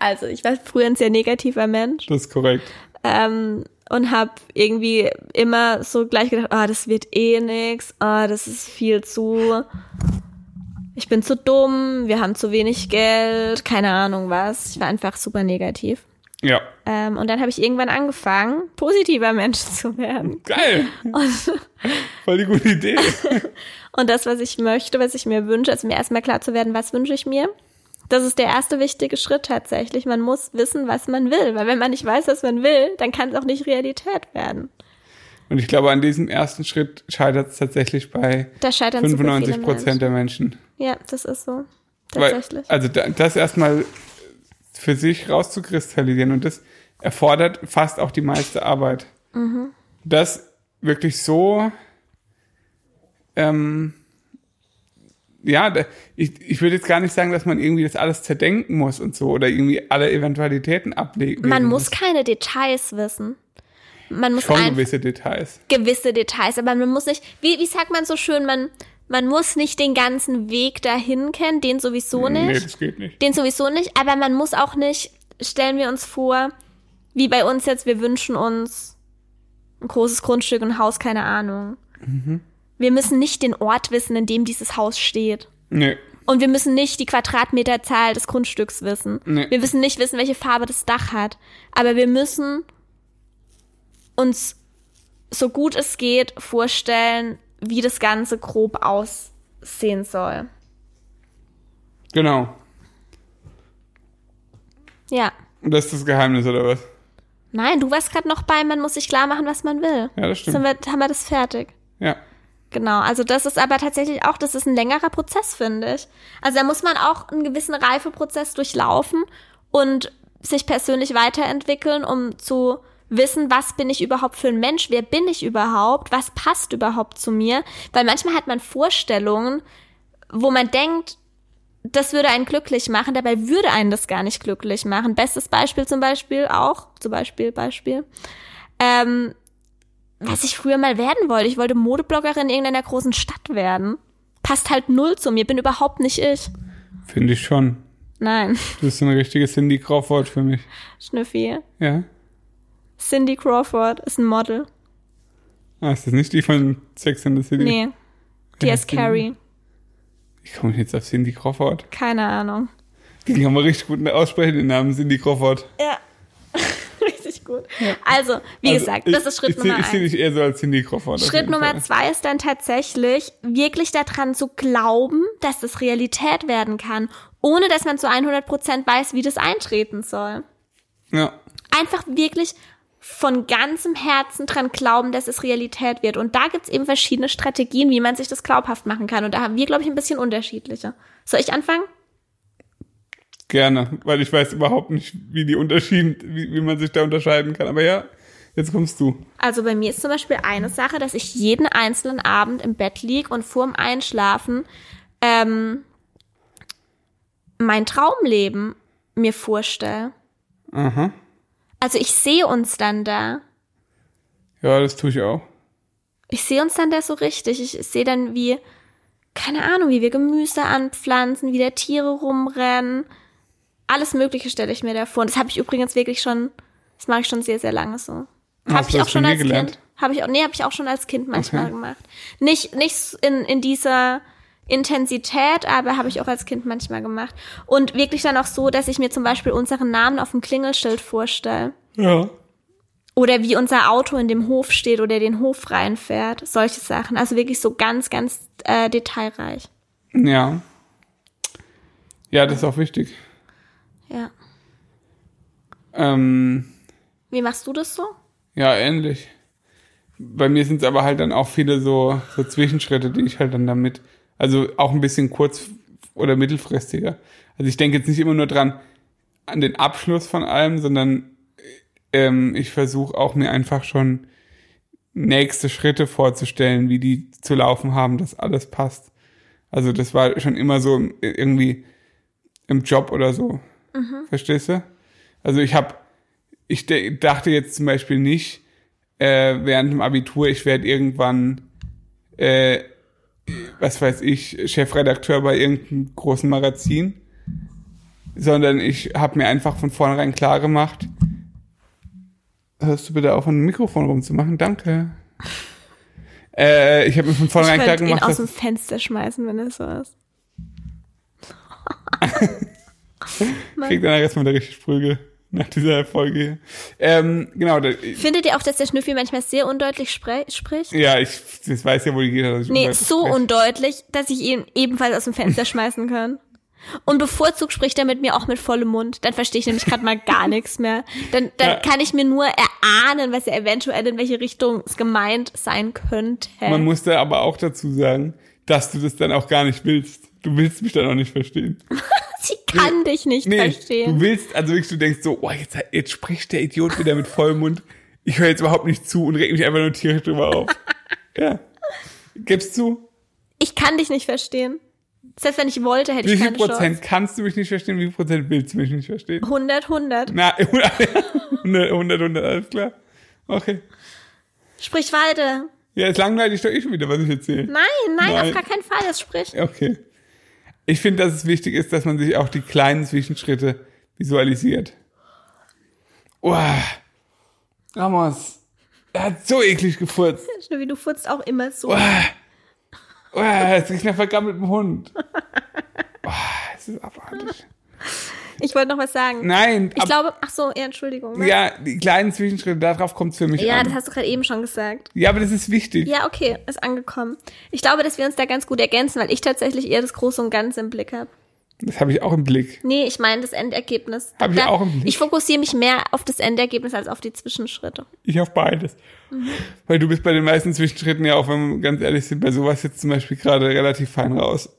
Also, ich war früher ein sehr negativer Mensch Das ist korrekt. ähm, und habe irgendwie immer so gleich gedacht, ah, das wird eh nix, ah, das ist viel zu, ich bin zu dumm, wir haben zu wenig Geld, keine Ahnung was. Ich war einfach super negativ. Ja. Ähm, und dann habe ich irgendwann angefangen, positiver Mensch zu werden. Geil. Voll die gute Idee. Und das, was ich möchte, was ich mir wünsche, also mir erstmal klar zu werden, was wünsche ich mir. Das ist der erste wichtige Schritt tatsächlich. Man muss wissen, was man will. Weil wenn man nicht weiß, was man will, dann kann es auch nicht Realität werden. Und ich glaube, an diesem ersten Schritt scheitert es tatsächlich bei Da scheitern super 95 viele Prozent Menschen. der Menschen. Ja, das ist so. Weil, Tatsächlich. also da- das erstmal für sich rauszukristallisieren und das erfordert fast auch die meiste Arbeit. Mhm. Das wirklich so, ähm, ja, ich, ich würde jetzt gar nicht sagen, dass man irgendwie das alles zerdenken muss und so oder irgendwie alle Eventualitäten ablegen. man muss keine Details wissen. Man muss schon gewisse Details. gewisse Details, aber man muss nicht, wie, wie sagt man so schön, man, man muss nicht den ganzen Weg dahin kennen, den sowieso nicht. Nee, das geht nicht. Den sowieso nicht, aber man muss auch nicht, stellen wir uns vor, wie bei uns jetzt, wir wünschen uns ein großes Grundstück, ein Haus, keine Ahnung. Wir müssen nicht den Ort wissen, in dem dieses Haus steht. Nee. Und wir müssen nicht die Quadratmeterzahl des Grundstücks wissen. Nee. Wir müssen nicht wissen, welche Farbe das Dach hat. Aber wir müssen uns so gut es geht vorstellen, wie das Ganze grob aussehen soll. Genau. Ja. Und das ist das Geheimnis, oder was? Nein, du warst gerade noch bei, man muss sich klar machen, was man will. Ja, das stimmt. Sind wir, haben wir das fertig. Ja. Genau, also das ist aber tatsächlich auch, das ist ein längerer Prozess, finde ich. Also da muss man auch einen gewissen Reifeprozess durchlaufen und sich persönlich weiterentwickeln, um zu wissen, was bin ich überhaupt für ein Mensch, wer bin ich überhaupt, was passt überhaupt zu mir. Weil manchmal hat man Vorstellungen, wo man denkt, das würde einen glücklich machen, dabei würde einen das gar nicht glücklich machen. Bestes Beispiel zum Beispiel auch, zum Beispiel, Beispiel, ähm, was ich früher mal werden wollte. Ich wollte Modebloggerin in irgendeiner großen Stadt werden. Passt halt null zu mir, bin überhaupt nicht ich. Finde ich schon. Nein, Du bist so eine richtige Cindy Crawford für mich. Schnüffi. Ja. Cindy Crawford ist ein Model. Ah, ist das nicht die von Sex and the City? Nee, die Ja, Cindy. Carrie. Ich komme jetzt auf Cindy Crawford. Keine Ahnung. Den kann man richtig gut aussprechen, den Namen Cindy Crawford. Ja. Richtig gut. Also, wie Also, gesagt, ich- das ist Schritt ich, Nummer Ich sehe eins. dich eher so als Cindy Crawford. Schritt Nummer Fall. zwei ist dann tatsächlich, wirklich daran zu glauben, dass das Realität werden kann, ohne dass man zu 100% weiß, wie das eintreten soll. Ja. einfach wirklich von ganzem Herzen dran glauben, dass es Realität wird. Und da gibt's eben verschiedene Strategien, wie man sich das glaubhaft machen kann. Und da haben wir, glaube ich, ein bisschen unterschiedliche. Soll ich anfangen? Gerne, weil ich weiß überhaupt nicht, wie die Unterschieden, wie, wie man sich da unterscheiden kann. Aber ja, jetzt kommst du. Also bei mir ist zum Beispiel eine Sache, dass ich jeden einzelnen Abend im Bett lieg und vorm Einschlafen ähm, mein Traumleben mir vorstelle. Aha. Also ich sehe uns dann da. Ja, das tue ich auch. Ich sehe uns dann da so richtig. Ich sehe dann, wie, keine Ahnung, wie wir Gemüse anpflanzen, wie da Tiere rumrennen. Alles Mögliche stelle ich mir da vor. Und das habe ich übrigens wirklich schon, das mache ich schon sehr, sehr lange so. Habe ich auch schon als gelernt? Kind. Habe ich auch, nee, habe ich auch schon als Kind manchmal Okay. gemacht. Nicht, nicht in, in dieser Intensität, aber habe ich auch als Kind manchmal gemacht. Und wirklich dann auch so, dass ich mir zum Beispiel unseren Namen auf dem Klingelschild vorstelle. Ja. Oder wie unser Auto in dem Hof steht oder den Hof reinfährt. Solche Sachen. Also wirklich so ganz, ganz äh, detailreich. Ja. Ja, das ist auch wichtig. Ja. Ähm, Wie machst du das so? ja, ähnlich. Bei mir sind es aber halt dann auch viele so, so Zwischenschritte, die ich halt dann damit, also auch ein bisschen kurz- oder mittelfristiger. Also ich denke jetzt nicht immer nur dran an den Abschluss von allem, sondern ähm, ich versuche auch mir einfach schon nächste Schritte vorzustellen, wie die zu laufen haben, dass alles passt. Also das war schon immer so irgendwie im Job oder so. Mhm. Verstehst du? Also ich habe, ich dachte jetzt zum Beispiel nicht äh, während dem Abitur, ich werde irgendwann, äh, was weiß ich, Chefredakteur bei irgendeinem großen Magazin, sondern ich habe mir einfach von vornherein klar gemacht, hörst du bitte auf, an dem Mikrofon rumzumachen? Danke. Äh, ich habe mir von vornherein klar gemacht, ihn aus dem Fenster schmeißen, wenn es so ist. Kriegt dann erstmal der richtig Prügel nach dieser Folge. Ähm, genau. Da, Findet ihr auch, dass der Schnüffel manchmal sehr undeutlich spricht? Ja, ich das weiß ja, wo die geht. Dass ich nee, so spreche. undeutlich, dass ich ihn ebenfalls aus dem Fenster schmeißen kann. Und bevorzugt spricht er mit mir auch mit vollem Mund. Dann verstehe ich nämlich gerade mal gar nichts mehr. Dann, dann ja. kann ich mir nur erahnen, was er eventuell in welche Richtung es gemeint sein könnte. Man muss da aber auch dazu sagen, dass du das dann auch gar nicht willst. Du willst mich dann auch nicht verstehen. Sie kann nee, dich nicht nee, verstehen. Du willst, also wirklich, du denkst so, oh, jetzt, jetzt spricht der Idiot wieder mit vollem Mund. Ich höre jetzt überhaupt nicht zu und reg mich einfach nur tierisch drüber auf. ja. Gibst zu? Ich kann dich nicht verstehen. Selbst wenn ich wollte, hätte ich keine Wie viel Prozent Chance. kannst du mich nicht verstehen? Wie viel Prozent willst du mich nicht verstehen? 100, 100. Na, 100, 100, 100, alles klar. Okay. Sprich weiter. Ja, es langweilig doch eh schon wieder, was ich erzähle. Nein, nein, nein, auf gar keinen Fall, das spricht. Okay. Ich finde, dass es wichtig ist, dass man sich auch die kleinen Zwischenschritte visualisiert. Uah. Ramos, er hat so eklig gefurzt. Wie du furzt auch immer so. Uah. Uah, es riecht nach vergammeltem Hund. Uah, es ist abartig. Ich wollte noch was sagen. Nein. Ich glaube, ach so, ja, Entschuldigung. Ne? Ja, die kleinen Zwischenschritte, darauf kommt es für mich ja, an. Ja, das hast du gerade eben schon gesagt. Ja, aber das ist wichtig. Ja, okay, ist angekommen. Ich glaube, dass wir uns da ganz gut ergänzen, weil ich tatsächlich eher das Große und Ganze im Blick habe. Das habe ich auch im Blick. Nee, ich meine das Endergebnis. Habe ich auch im Blick. Ich fokussiere mich mehr auf das Endergebnis als auf die Zwischenschritte. Ich auf beides. Mhm. Weil du bist bei den meisten Zwischenschritten ja auch, wenn wir ganz ehrlich sind, bei sowas jetzt zum Beispiel gerade relativ fein raus.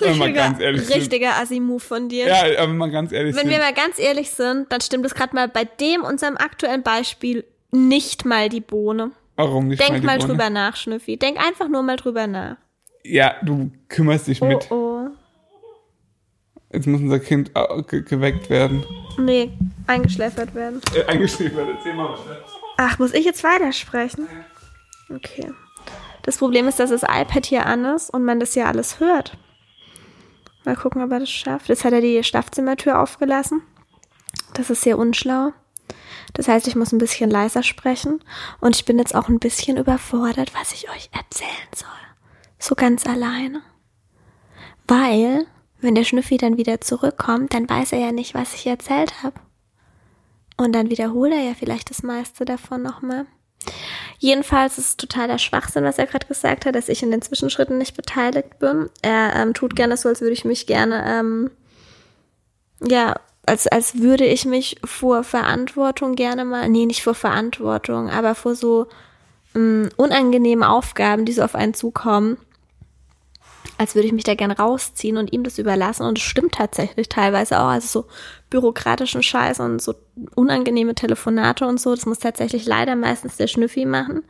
Richtiger, richtiger Assi-Move von dir. Ja, aber mal ganz ehrlich Wenn sind. wir mal ganz ehrlich sind, dann stimmt es gerade mal bei dem, unserem aktuellen Beispiel, nicht mal die Bohne. Warum nicht Denk mal, mal drüber nach, Schnüffi. Denk einfach nur mal drüber nach. Ja, du kümmerst dich oh, mit. Oh. Jetzt muss unser Kind äh, ge geweckt werden. Nee, eingeschläfert werden. Äh, eingeschläfert, erzähl mal was. Ach, muss ich jetzt weitersprechen? Okay. Das Problem ist, dass das iPad hier an ist und man das ja alles hört. Mal gucken, ob er das schafft. Jetzt hat er die Schlafzimmertür aufgelassen. Das ist sehr unschlau. Das heißt, ich muss ein bisschen leiser sprechen. Und ich bin jetzt auch ein bisschen überfordert, was ich euch erzählen soll. So ganz alleine. Weil, wenn der Schnüffi dann wieder zurückkommt, dann weiß er ja nicht, was ich erzählt habe. Und dann wiederholt er ja vielleicht das meiste davon nochmal. Jedenfalls ist es totaler Schwachsinn, was er gerade gesagt hat, dass ich in den Zwischenschritten nicht beteiligt bin. Er ähm, tut gerne so, als würde ich mich gerne, ähm, ja, als, als würde ich mich vor Verantwortung gerne mal, nee, nicht vor Verantwortung, aber vor so ähm, unangenehmen Aufgaben, die so auf einen zukommen, als würde ich mich da gern rausziehen und ihm das überlassen. Und es stimmt tatsächlich teilweise auch. Also so bürokratischen Scheiß und so unangenehme Telefonate und so, das muss tatsächlich leider meistens der Schnüffi machen.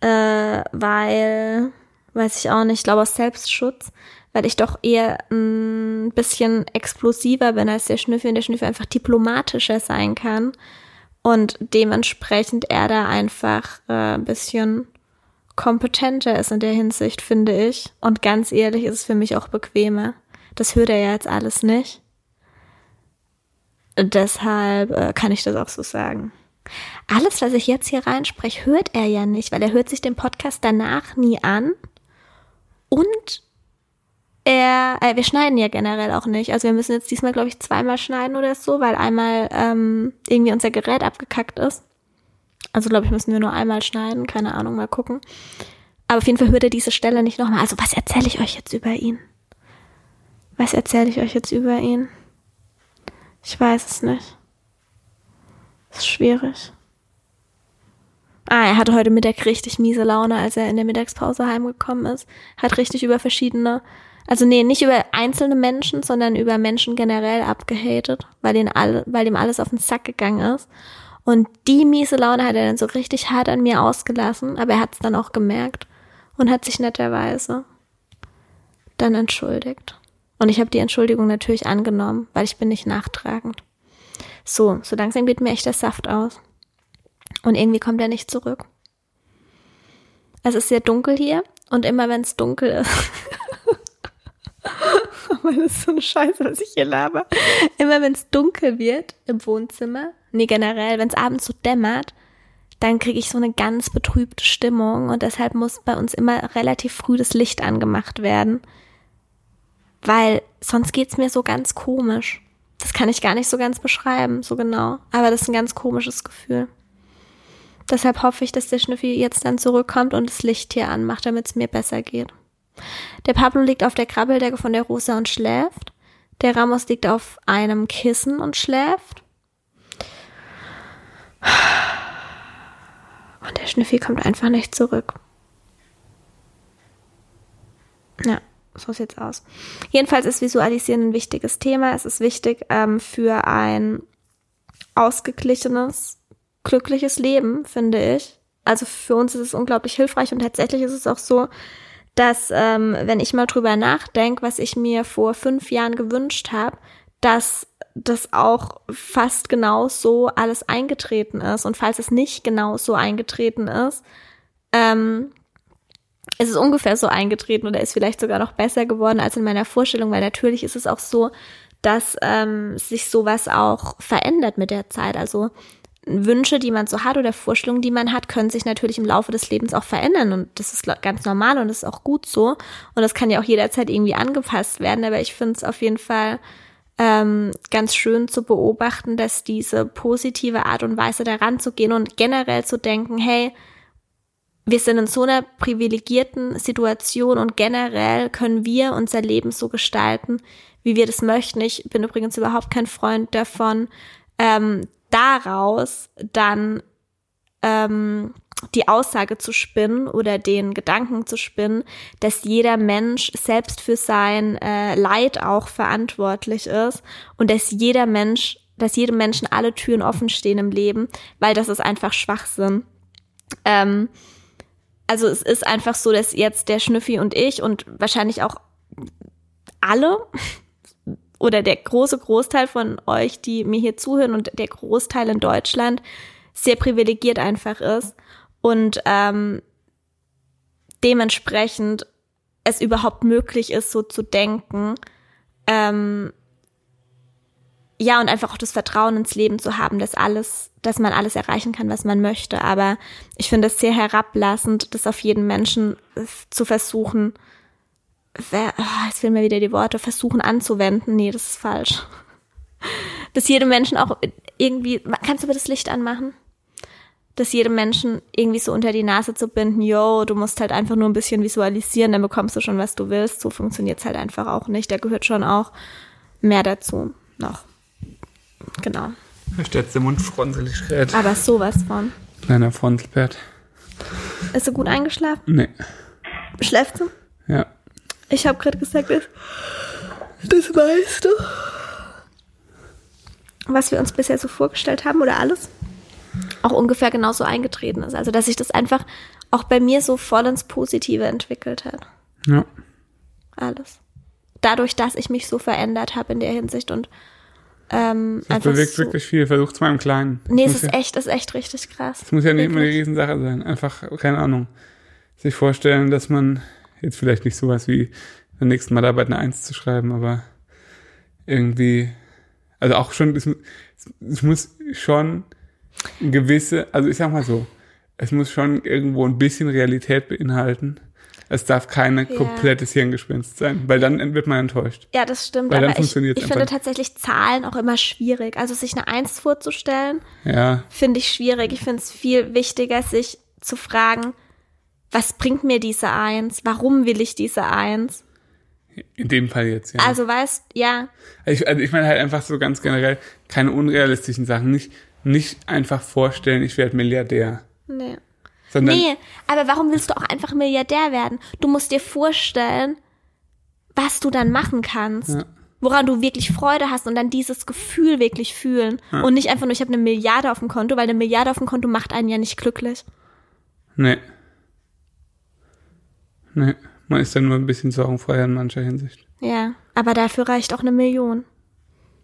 Äh, weil, weiß ich auch nicht, ich glaube aus Selbstschutz, weil ich doch eher ein bisschen explosiver bin als der Schnüffi und der Schnüffi einfach diplomatischer sein kann. Und dementsprechend er da einfach äh, ein bisschen kompetenter ist in der Hinsicht, finde ich. Und ganz ehrlich ist es für mich auch bequemer. Das hört er ja jetzt alles nicht. Deshalb äh, kann ich das auch so sagen. Alles, was ich jetzt hier reinspreche, hört er ja nicht, weil er hört sich den Podcast danach nie an. Und er, äh, wir schneiden ja generell auch nicht. Also wir müssen jetzt diesmal, glaube ich, zweimal schneiden oder so, weil einmal ähm, irgendwie unser Gerät abgekackt ist. Also glaube ich, müssen wir nur einmal schneiden, keine Ahnung, mal gucken. Aber auf jeden Fall hört er diese Stelle nicht nochmal. Also was erzähle ich euch jetzt über ihn? Was erzähle ich euch jetzt über ihn? Ich weiß es nicht. Das ist schwierig. Ah, er hatte heute Mittag richtig miese Laune, als er in der Mittagspause heimgekommen ist. Hat richtig über verschiedene, also nee, nicht über einzelne Menschen, sondern über Menschen generell abgehatet, weil, ihn alle, weil ihm alles auf den Sack gegangen ist. Und die miese Laune hat er dann so richtig hart an mir ausgelassen, aber er hat es dann auch gemerkt und hat sich netterweise dann entschuldigt. Und ich habe die Entschuldigung natürlich angenommen, weil ich bin nicht nachtragend. So, so langsam geht mir echt der Saft aus. Und irgendwie kommt er nicht zurück. Es ist sehr dunkel hier und immer wenn es dunkel ist. das ist so eine Scheiße, was ich hier laber. Immer wenn es dunkel wird im Wohnzimmer, nee, generell, wenn es abends so dämmert, dann kriege ich so eine ganz betrübte Stimmung und deshalb muss bei uns immer relativ früh das Licht angemacht werden. Weil sonst geht's mir so ganz komisch. Das kann ich gar nicht so ganz beschreiben, so genau. Aber das ist ein ganz komisches Gefühl. Deshalb hoffe ich, dass der Schnüffi jetzt dann zurückkommt und das Licht hier anmacht, damit es mir besser geht. Der Pablo liegt auf der Krabbeldecke von der Rosa und schläft. Der Ramos liegt auf einem Kissen und schläft. Und der Schnüffi kommt einfach nicht zurück. Ja, so sieht's aus. Jedenfalls ist Visualisieren ein wichtiges Thema. Es ist wichtig ähm, für ein ausgeglichenes glückliches Leben, finde ich. Also für uns ist es unglaublich hilfreich und tatsächlich ist es auch so, dass ähm, wenn ich mal drüber nachdenke, was ich mir vor fünf Jahren gewünscht habe, dass das auch fast genau so alles eingetreten ist. Und falls es nicht genau so eingetreten ist, ähm, ist es ungefähr so eingetreten oder ist vielleicht sogar noch besser geworden als in meiner Vorstellung, weil natürlich ist es auch so, dass ähm, sich sowas auch verändert mit der Zeit. Also Wünsche, die man so hat oder Vorstellungen, die man hat, können sich natürlich im Laufe des Lebens auch verändern und das ist ganz normal und das ist auch gut so und das kann ja auch jederzeit irgendwie angepasst werden, aber ich finde es auf jeden Fall ähm, ganz schön zu beobachten, dass diese positive Art und Weise daran zu gehen und generell zu denken, hey, wir sind in so einer privilegierten Situation und generell können wir unser Leben so gestalten, wie wir das möchten. Ich bin übrigens überhaupt kein Freund davon, ähm, daraus dann ähm, die Aussage zu spinnen oder den Gedanken zu spinnen, dass jeder Mensch selbst für sein äh, Leid auch verantwortlich ist und dass jeder Mensch, dass jedem Menschen alle Türen offen stehen im Leben, weil das ist einfach Schwachsinn. Ähm, also es ist einfach so, dass jetzt der Schnüffi und ich und wahrscheinlich auch alle oder der große Großteil von euch, die mir hier zuhören und der Großteil in Deutschland sehr privilegiert einfach ist und ähm, dementsprechend es überhaupt möglich ist, so zu denken. Ähm, ja, und einfach auch das Vertrauen ins Leben zu haben, dass alles, dass man alles erreichen kann, was man möchte. Aber ich finde es sehr herablassend, das auf jeden Menschen zu versuchen, wer, oh, jetzt fehlen mir wieder die Worte, versuchen anzuwenden. Nee, das ist falsch. Dass jedem Menschen auch irgendwie, kannst du aber das Licht anmachen? Dass jedem Menschen irgendwie so unter die Nase zu binden, yo, du musst halt einfach nur ein bisschen visualisieren, dann bekommst du schon, was du willst. So funktioniert's halt einfach auch nicht. Da gehört schon auch mehr dazu noch. Genau. Da steht der Mund fronselig gerät. Aber sowas von. Kleiner Fronzelbert. Ist sie gut eingeschlafen? Nee. Schläft sie? Ja. Ich habe gerade gesagt, das, das weißt du. Was wir uns bisher so vorgestellt haben oder alles auch ungefähr genauso eingetreten ist. Also, dass sich das einfach auch bei mir so voll ins Positive entwickelt hat. Ja. Alles. Dadurch, dass ich mich so verändert habe in der Hinsicht und ähm, das einfach bewegt so, wirklich viel. Versucht's mal im Kleinen. Nee, es ist echt, es ist echt richtig krass. Es muss ja nicht immer eine. Riesensache sein. Einfach, keine Ahnung, sich vorstellen, dass man jetzt vielleicht nicht sowas wie beim nächsten Mal Arbeit eine Eins zu schreiben, aber irgendwie, also auch schon, es, es muss schon gewisse, also ich sag mal so, es muss schon irgendwo ein bisschen Realität beinhalten. Es darf keine Ja. komplettes Hirngespinst sein, weil dann wird man enttäuscht. Ja, das stimmt. Weil dann aber ich, ich finde tatsächlich Zahlen auch immer schwierig. Also sich eine Eins vorzustellen, Ja, finde ich schwierig. Ich finde es viel wichtiger, sich zu fragen, was bringt mir diese Eins? Warum will ich diese Eins? in dem Fall jetzt, ja. Also weißt, ja, Ich, also ich meine halt einfach so ganz generell keine unrealistischen Sachen. Nicht, nicht einfach vorstellen, ich werde Milliardär. nee. Sondern Nee, aber warum willst du auch einfach Milliardär werden? Du musst dir vorstellen, was du dann machen kannst. Ja. woran du wirklich Freude hast und dann dieses Gefühl wirklich fühlen Ja. und nicht einfach nur, ich habe eine Milliarde auf dem Konto, weil eine Milliarde auf dem Konto macht einen ja nicht glücklich. Nee. Nee. Man ist dann nur ein bisschen sorgenfreier in mancher Hinsicht. Ja, aber dafür reicht auch eine Million.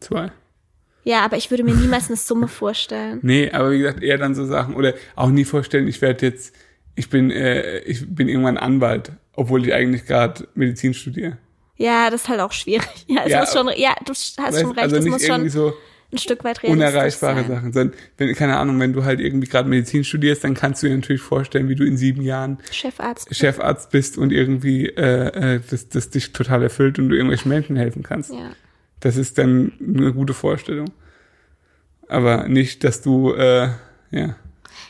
Zwei. Ja, aber ich würde mir niemals eine Summe vorstellen. Nee, aber wie gesagt, eher dann so Sachen oder auch nie vorstellen, ich werde jetzt, ich bin, äh, ich bin irgendwann Anwalt, obwohl ich eigentlich gerade Medizin studiere. Ja, das ist halt auch schwierig. Ja, Ja, schon, ja, du hast Weißt, schon recht, also nicht muss irgendwie schon so ein Stück weit realistisch unerreichbare sein. Sachen, sondern wenn, keine Ahnung, wenn du halt irgendwie gerade Medizin studierst, dann kannst du dir natürlich vorstellen, wie du in sieben Jahren Chefarzt. Chefarzt bist und irgendwie äh, äh, das, das dich total erfüllt und du irgendwelchen Menschen helfen kannst. Ja. Das ist dann eine gute Vorstellung. Aber nicht, dass du, äh, ja.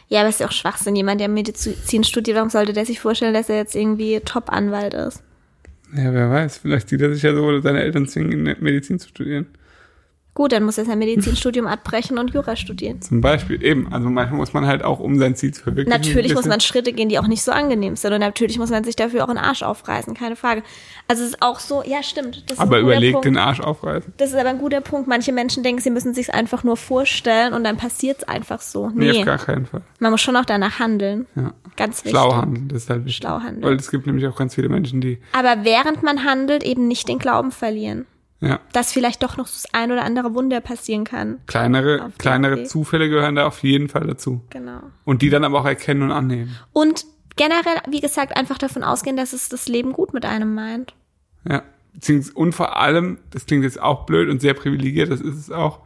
Ja, aber es ist ja auch Schwachsinn. Jemand, der Medizin studiert, warum sollte der sich vorstellen, dass er jetzt irgendwie Top-Anwalt ist? Ja, wer weiß. Vielleicht sieht er sich ja so, oder seine Eltern zwingen, Medizin zu studieren. Gut, dann muss er sein Medizinstudium abbrechen und Jura studieren. Zum Beispiel. Eben. Also manchmal muss man halt auch, um sein Ziel zu verwirklichen. Natürlich muss man Schritte gehen, die auch nicht so angenehm sind. Und natürlich muss man sich dafür auch einen Arsch aufreißen, keine Frage. Also es ist auch so, ja, stimmt. Aber überlegt Punkt. den Arsch aufreißen. Das ist aber ein guter Punkt. Manche Menschen denken, sie müssen sich einfach nur vorstellen und dann passiert es einfach so. Nee, Nee, auf gar keinen Fall. man muss schon auch danach handeln. Ja. Ganz wichtig. Schlau handeln, das ist halt wichtig. Schlau handeln. Weil es gibt nämlich auch ganz viele Menschen, die, Aber während man handelt, eben nicht den Glauben verlieren. Ja, Dass vielleicht doch noch das ein oder andere Wunder passieren kann. kleinere, kleinere Weg. Zufälle gehören da auf jeden Fall dazu. Genau. Und die dann aber auch erkennen und annehmen. Und generell, wie gesagt, einfach davon ausgehen, dass es das Leben gut mit einem meint. Ja. Und vor allem, das klingt jetzt auch blöd und sehr privilegiert, das ist es auch,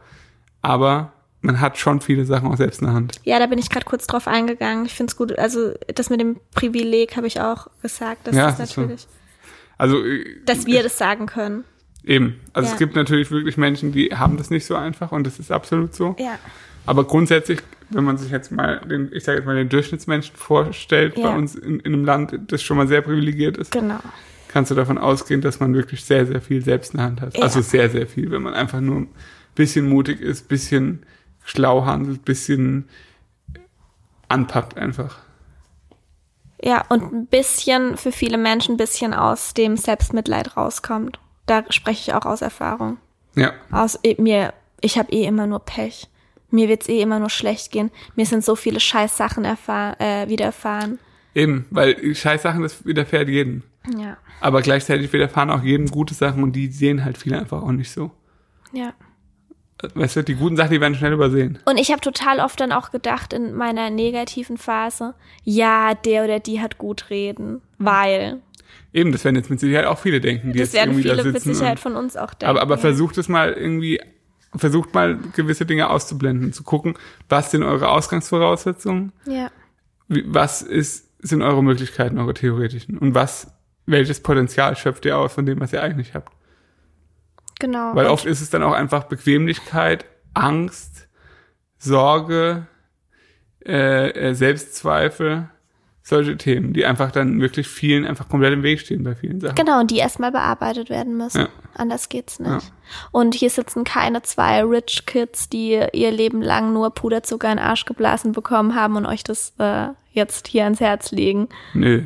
aber man hat schon viele Sachen auch selbst in der Hand. Ja, da bin ich gerade kurz drauf eingegangen. Ich finde es gut. Also das mit dem Privileg habe ich auch gesagt. Das Ja, das ist natürlich, Also äh, dass wir das sagen können. Eben, also Ja. es gibt natürlich wirklich Menschen, die haben das nicht so einfach und das ist absolut so. Ja. Aber grundsätzlich, wenn man sich jetzt mal den, ich sage jetzt mal den Durchschnittsmenschen vorstellt Ja. bei uns in, in einem Land, das schon mal sehr privilegiert ist, Genau. kannst du davon ausgehen, dass man wirklich sehr, sehr viel selbst in der Hand hat. Ja. Also sehr, sehr viel, wenn man einfach nur ein bisschen mutig ist, bisschen schlau handelt, bisschen anpackt einfach. Ja, und ein bisschen für viele Menschen ein bisschen aus dem Selbstmitleid rauskommt. Da spreche ich auch aus Erfahrung. Ja, Aus eh, mir, ich habe eh immer nur Pech. Mir wird's eh immer nur schlecht gehen. Mir sind so viele Scheißsachen erfahr äh, widerfahren. eben, weil Scheißsachen, das widerfährt jedem. Ja. Aber gleichzeitig widerfahren auch jedem gute Sachen und die sehen halt viele einfach auch nicht so. Ja. Weißt du, die guten Sachen, die werden schnell übersehen. Und ich habe total oft dann auch gedacht in meiner negativen Phase, ja, der oder die hat gut reden, weil. Eben, das werden jetzt mit Sicherheit auch viele denken, die Das jetzt werden irgendwie da viele mit sitzen. Sicherheit und, von uns auch denken. aber aber ja. versucht es mal irgendwie, versucht mal gewisse Dinge auszublenden, zu gucken, was sind eure Ausgangsvoraussetzungen, Ja. wie, was ist, sind eure Möglichkeiten, eure theoretischen und was, welches Potenzial schöpft ihr aus von dem, was ihr eigentlich habt. Genau. Weil Und- oft ist es dann auch einfach Bequemlichkeit, Angst, Sorge, äh, äh, Selbstzweifel, solche Themen, die einfach dann wirklich vielen einfach komplett im Weg stehen bei vielen Sachen. Genau, und die erstmal bearbeitet werden müssen. Ja. Anders geht's nicht. Ja. Und hier sitzen keine zwei Rich Kids, die ihr Leben lang nur Puderzucker in den Arsch geblasen bekommen haben und euch das äh, jetzt hier ans Herz legen. Nö.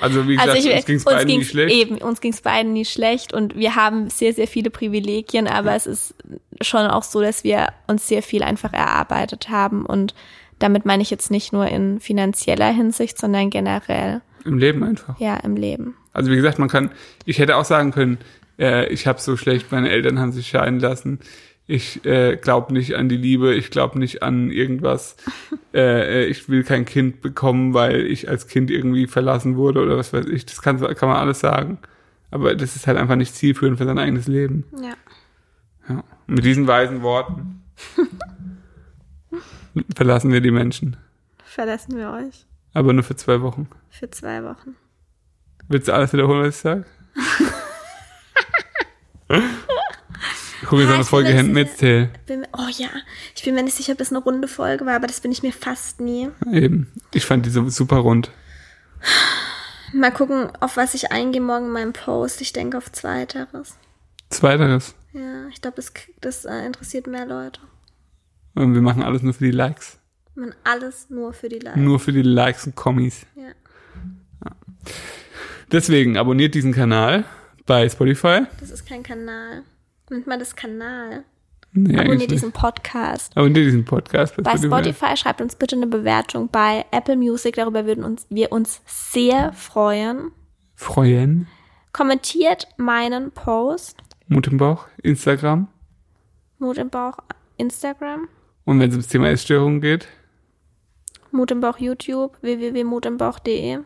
Also wie gesagt, Also ich, uns ging's uns beiden nie schlecht. eben, uns ging's beiden nie schlecht und wir haben sehr, sehr viele Privilegien, aber es ist schon auch so, dass wir uns sehr viel einfach erarbeitet haben und damit meine ich jetzt nicht nur in finanzieller Hinsicht, sondern generell, Im Leben einfach. ja, im Leben. Also wie gesagt, man kann, ich hätte auch sagen können, äh, ich habe so schlecht, meine Eltern haben sich scheiden lassen. Ich äh, glaube nicht an die Liebe, ich glaube nicht an irgendwas. äh, äh, ich will kein Kind bekommen, weil ich als Kind irgendwie verlassen wurde oder was weiß ich. Das kann, kann man alles sagen. Aber das ist halt einfach nicht zielführend für sein eigenes Leben. Ja. Ja. Mit diesen weisen Worten verlassen wir die Menschen. Verlassen wir euch Aber nur für zwei Wochen. für zwei Wochen. Willst du alles wiederholen, was ich sag? Ich gucke jetzt Ja, eine Folge das Handmaid's Tale. Oh ja, ich bin mir nicht sicher, ob es eine runde Folge war, aber das bin ich mir fast nie. Eben. Ich fand die so super rund. Mal gucken, auf was ich eingehe morgen in meinem Post. Ich denke auf Zweiteres. Zweiteres. Ja, ich glaube, das, das äh, interessiert mehr Leute. Und wir machen alles nur für die Likes. Man alles nur für die Leute. Nur für die Likes und Kommis. Ja. Deswegen abonniert diesen Kanal bei Spotify. Das ist kein Kanal. Nennt man das Kanal? Nee, Abonniert diesen Podcast. Abonniert diesen Podcast Bei Spotify schreibt uns bitte eine Bewertung. Bei Apple Music, darüber würden uns, wir uns sehr freuen. Freuen. Kommentiert meinen Post. Mut im Bauch. Instagram. Mut im Bauch Instagram. Und wenn es ums Thema Essstörungen geht, Mut im Bauch YouTube. www.mutimbauch.de.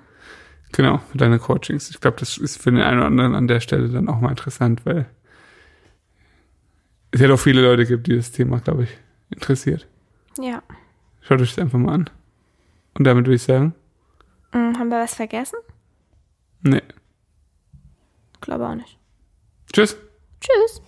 genau, für deine Coachings. Ich glaube, das ist für den einen oder anderen an der Stelle dann auch mal interessant, weil es ja doch viele Leute gibt, die das Thema, glaube ich, interessiert. Ja. Schaut euch das einfach mal an. Und damit würde ich sagen, Hm, haben wir was vergessen? nee. Glaube auch nicht. Tschüss. Tschüss.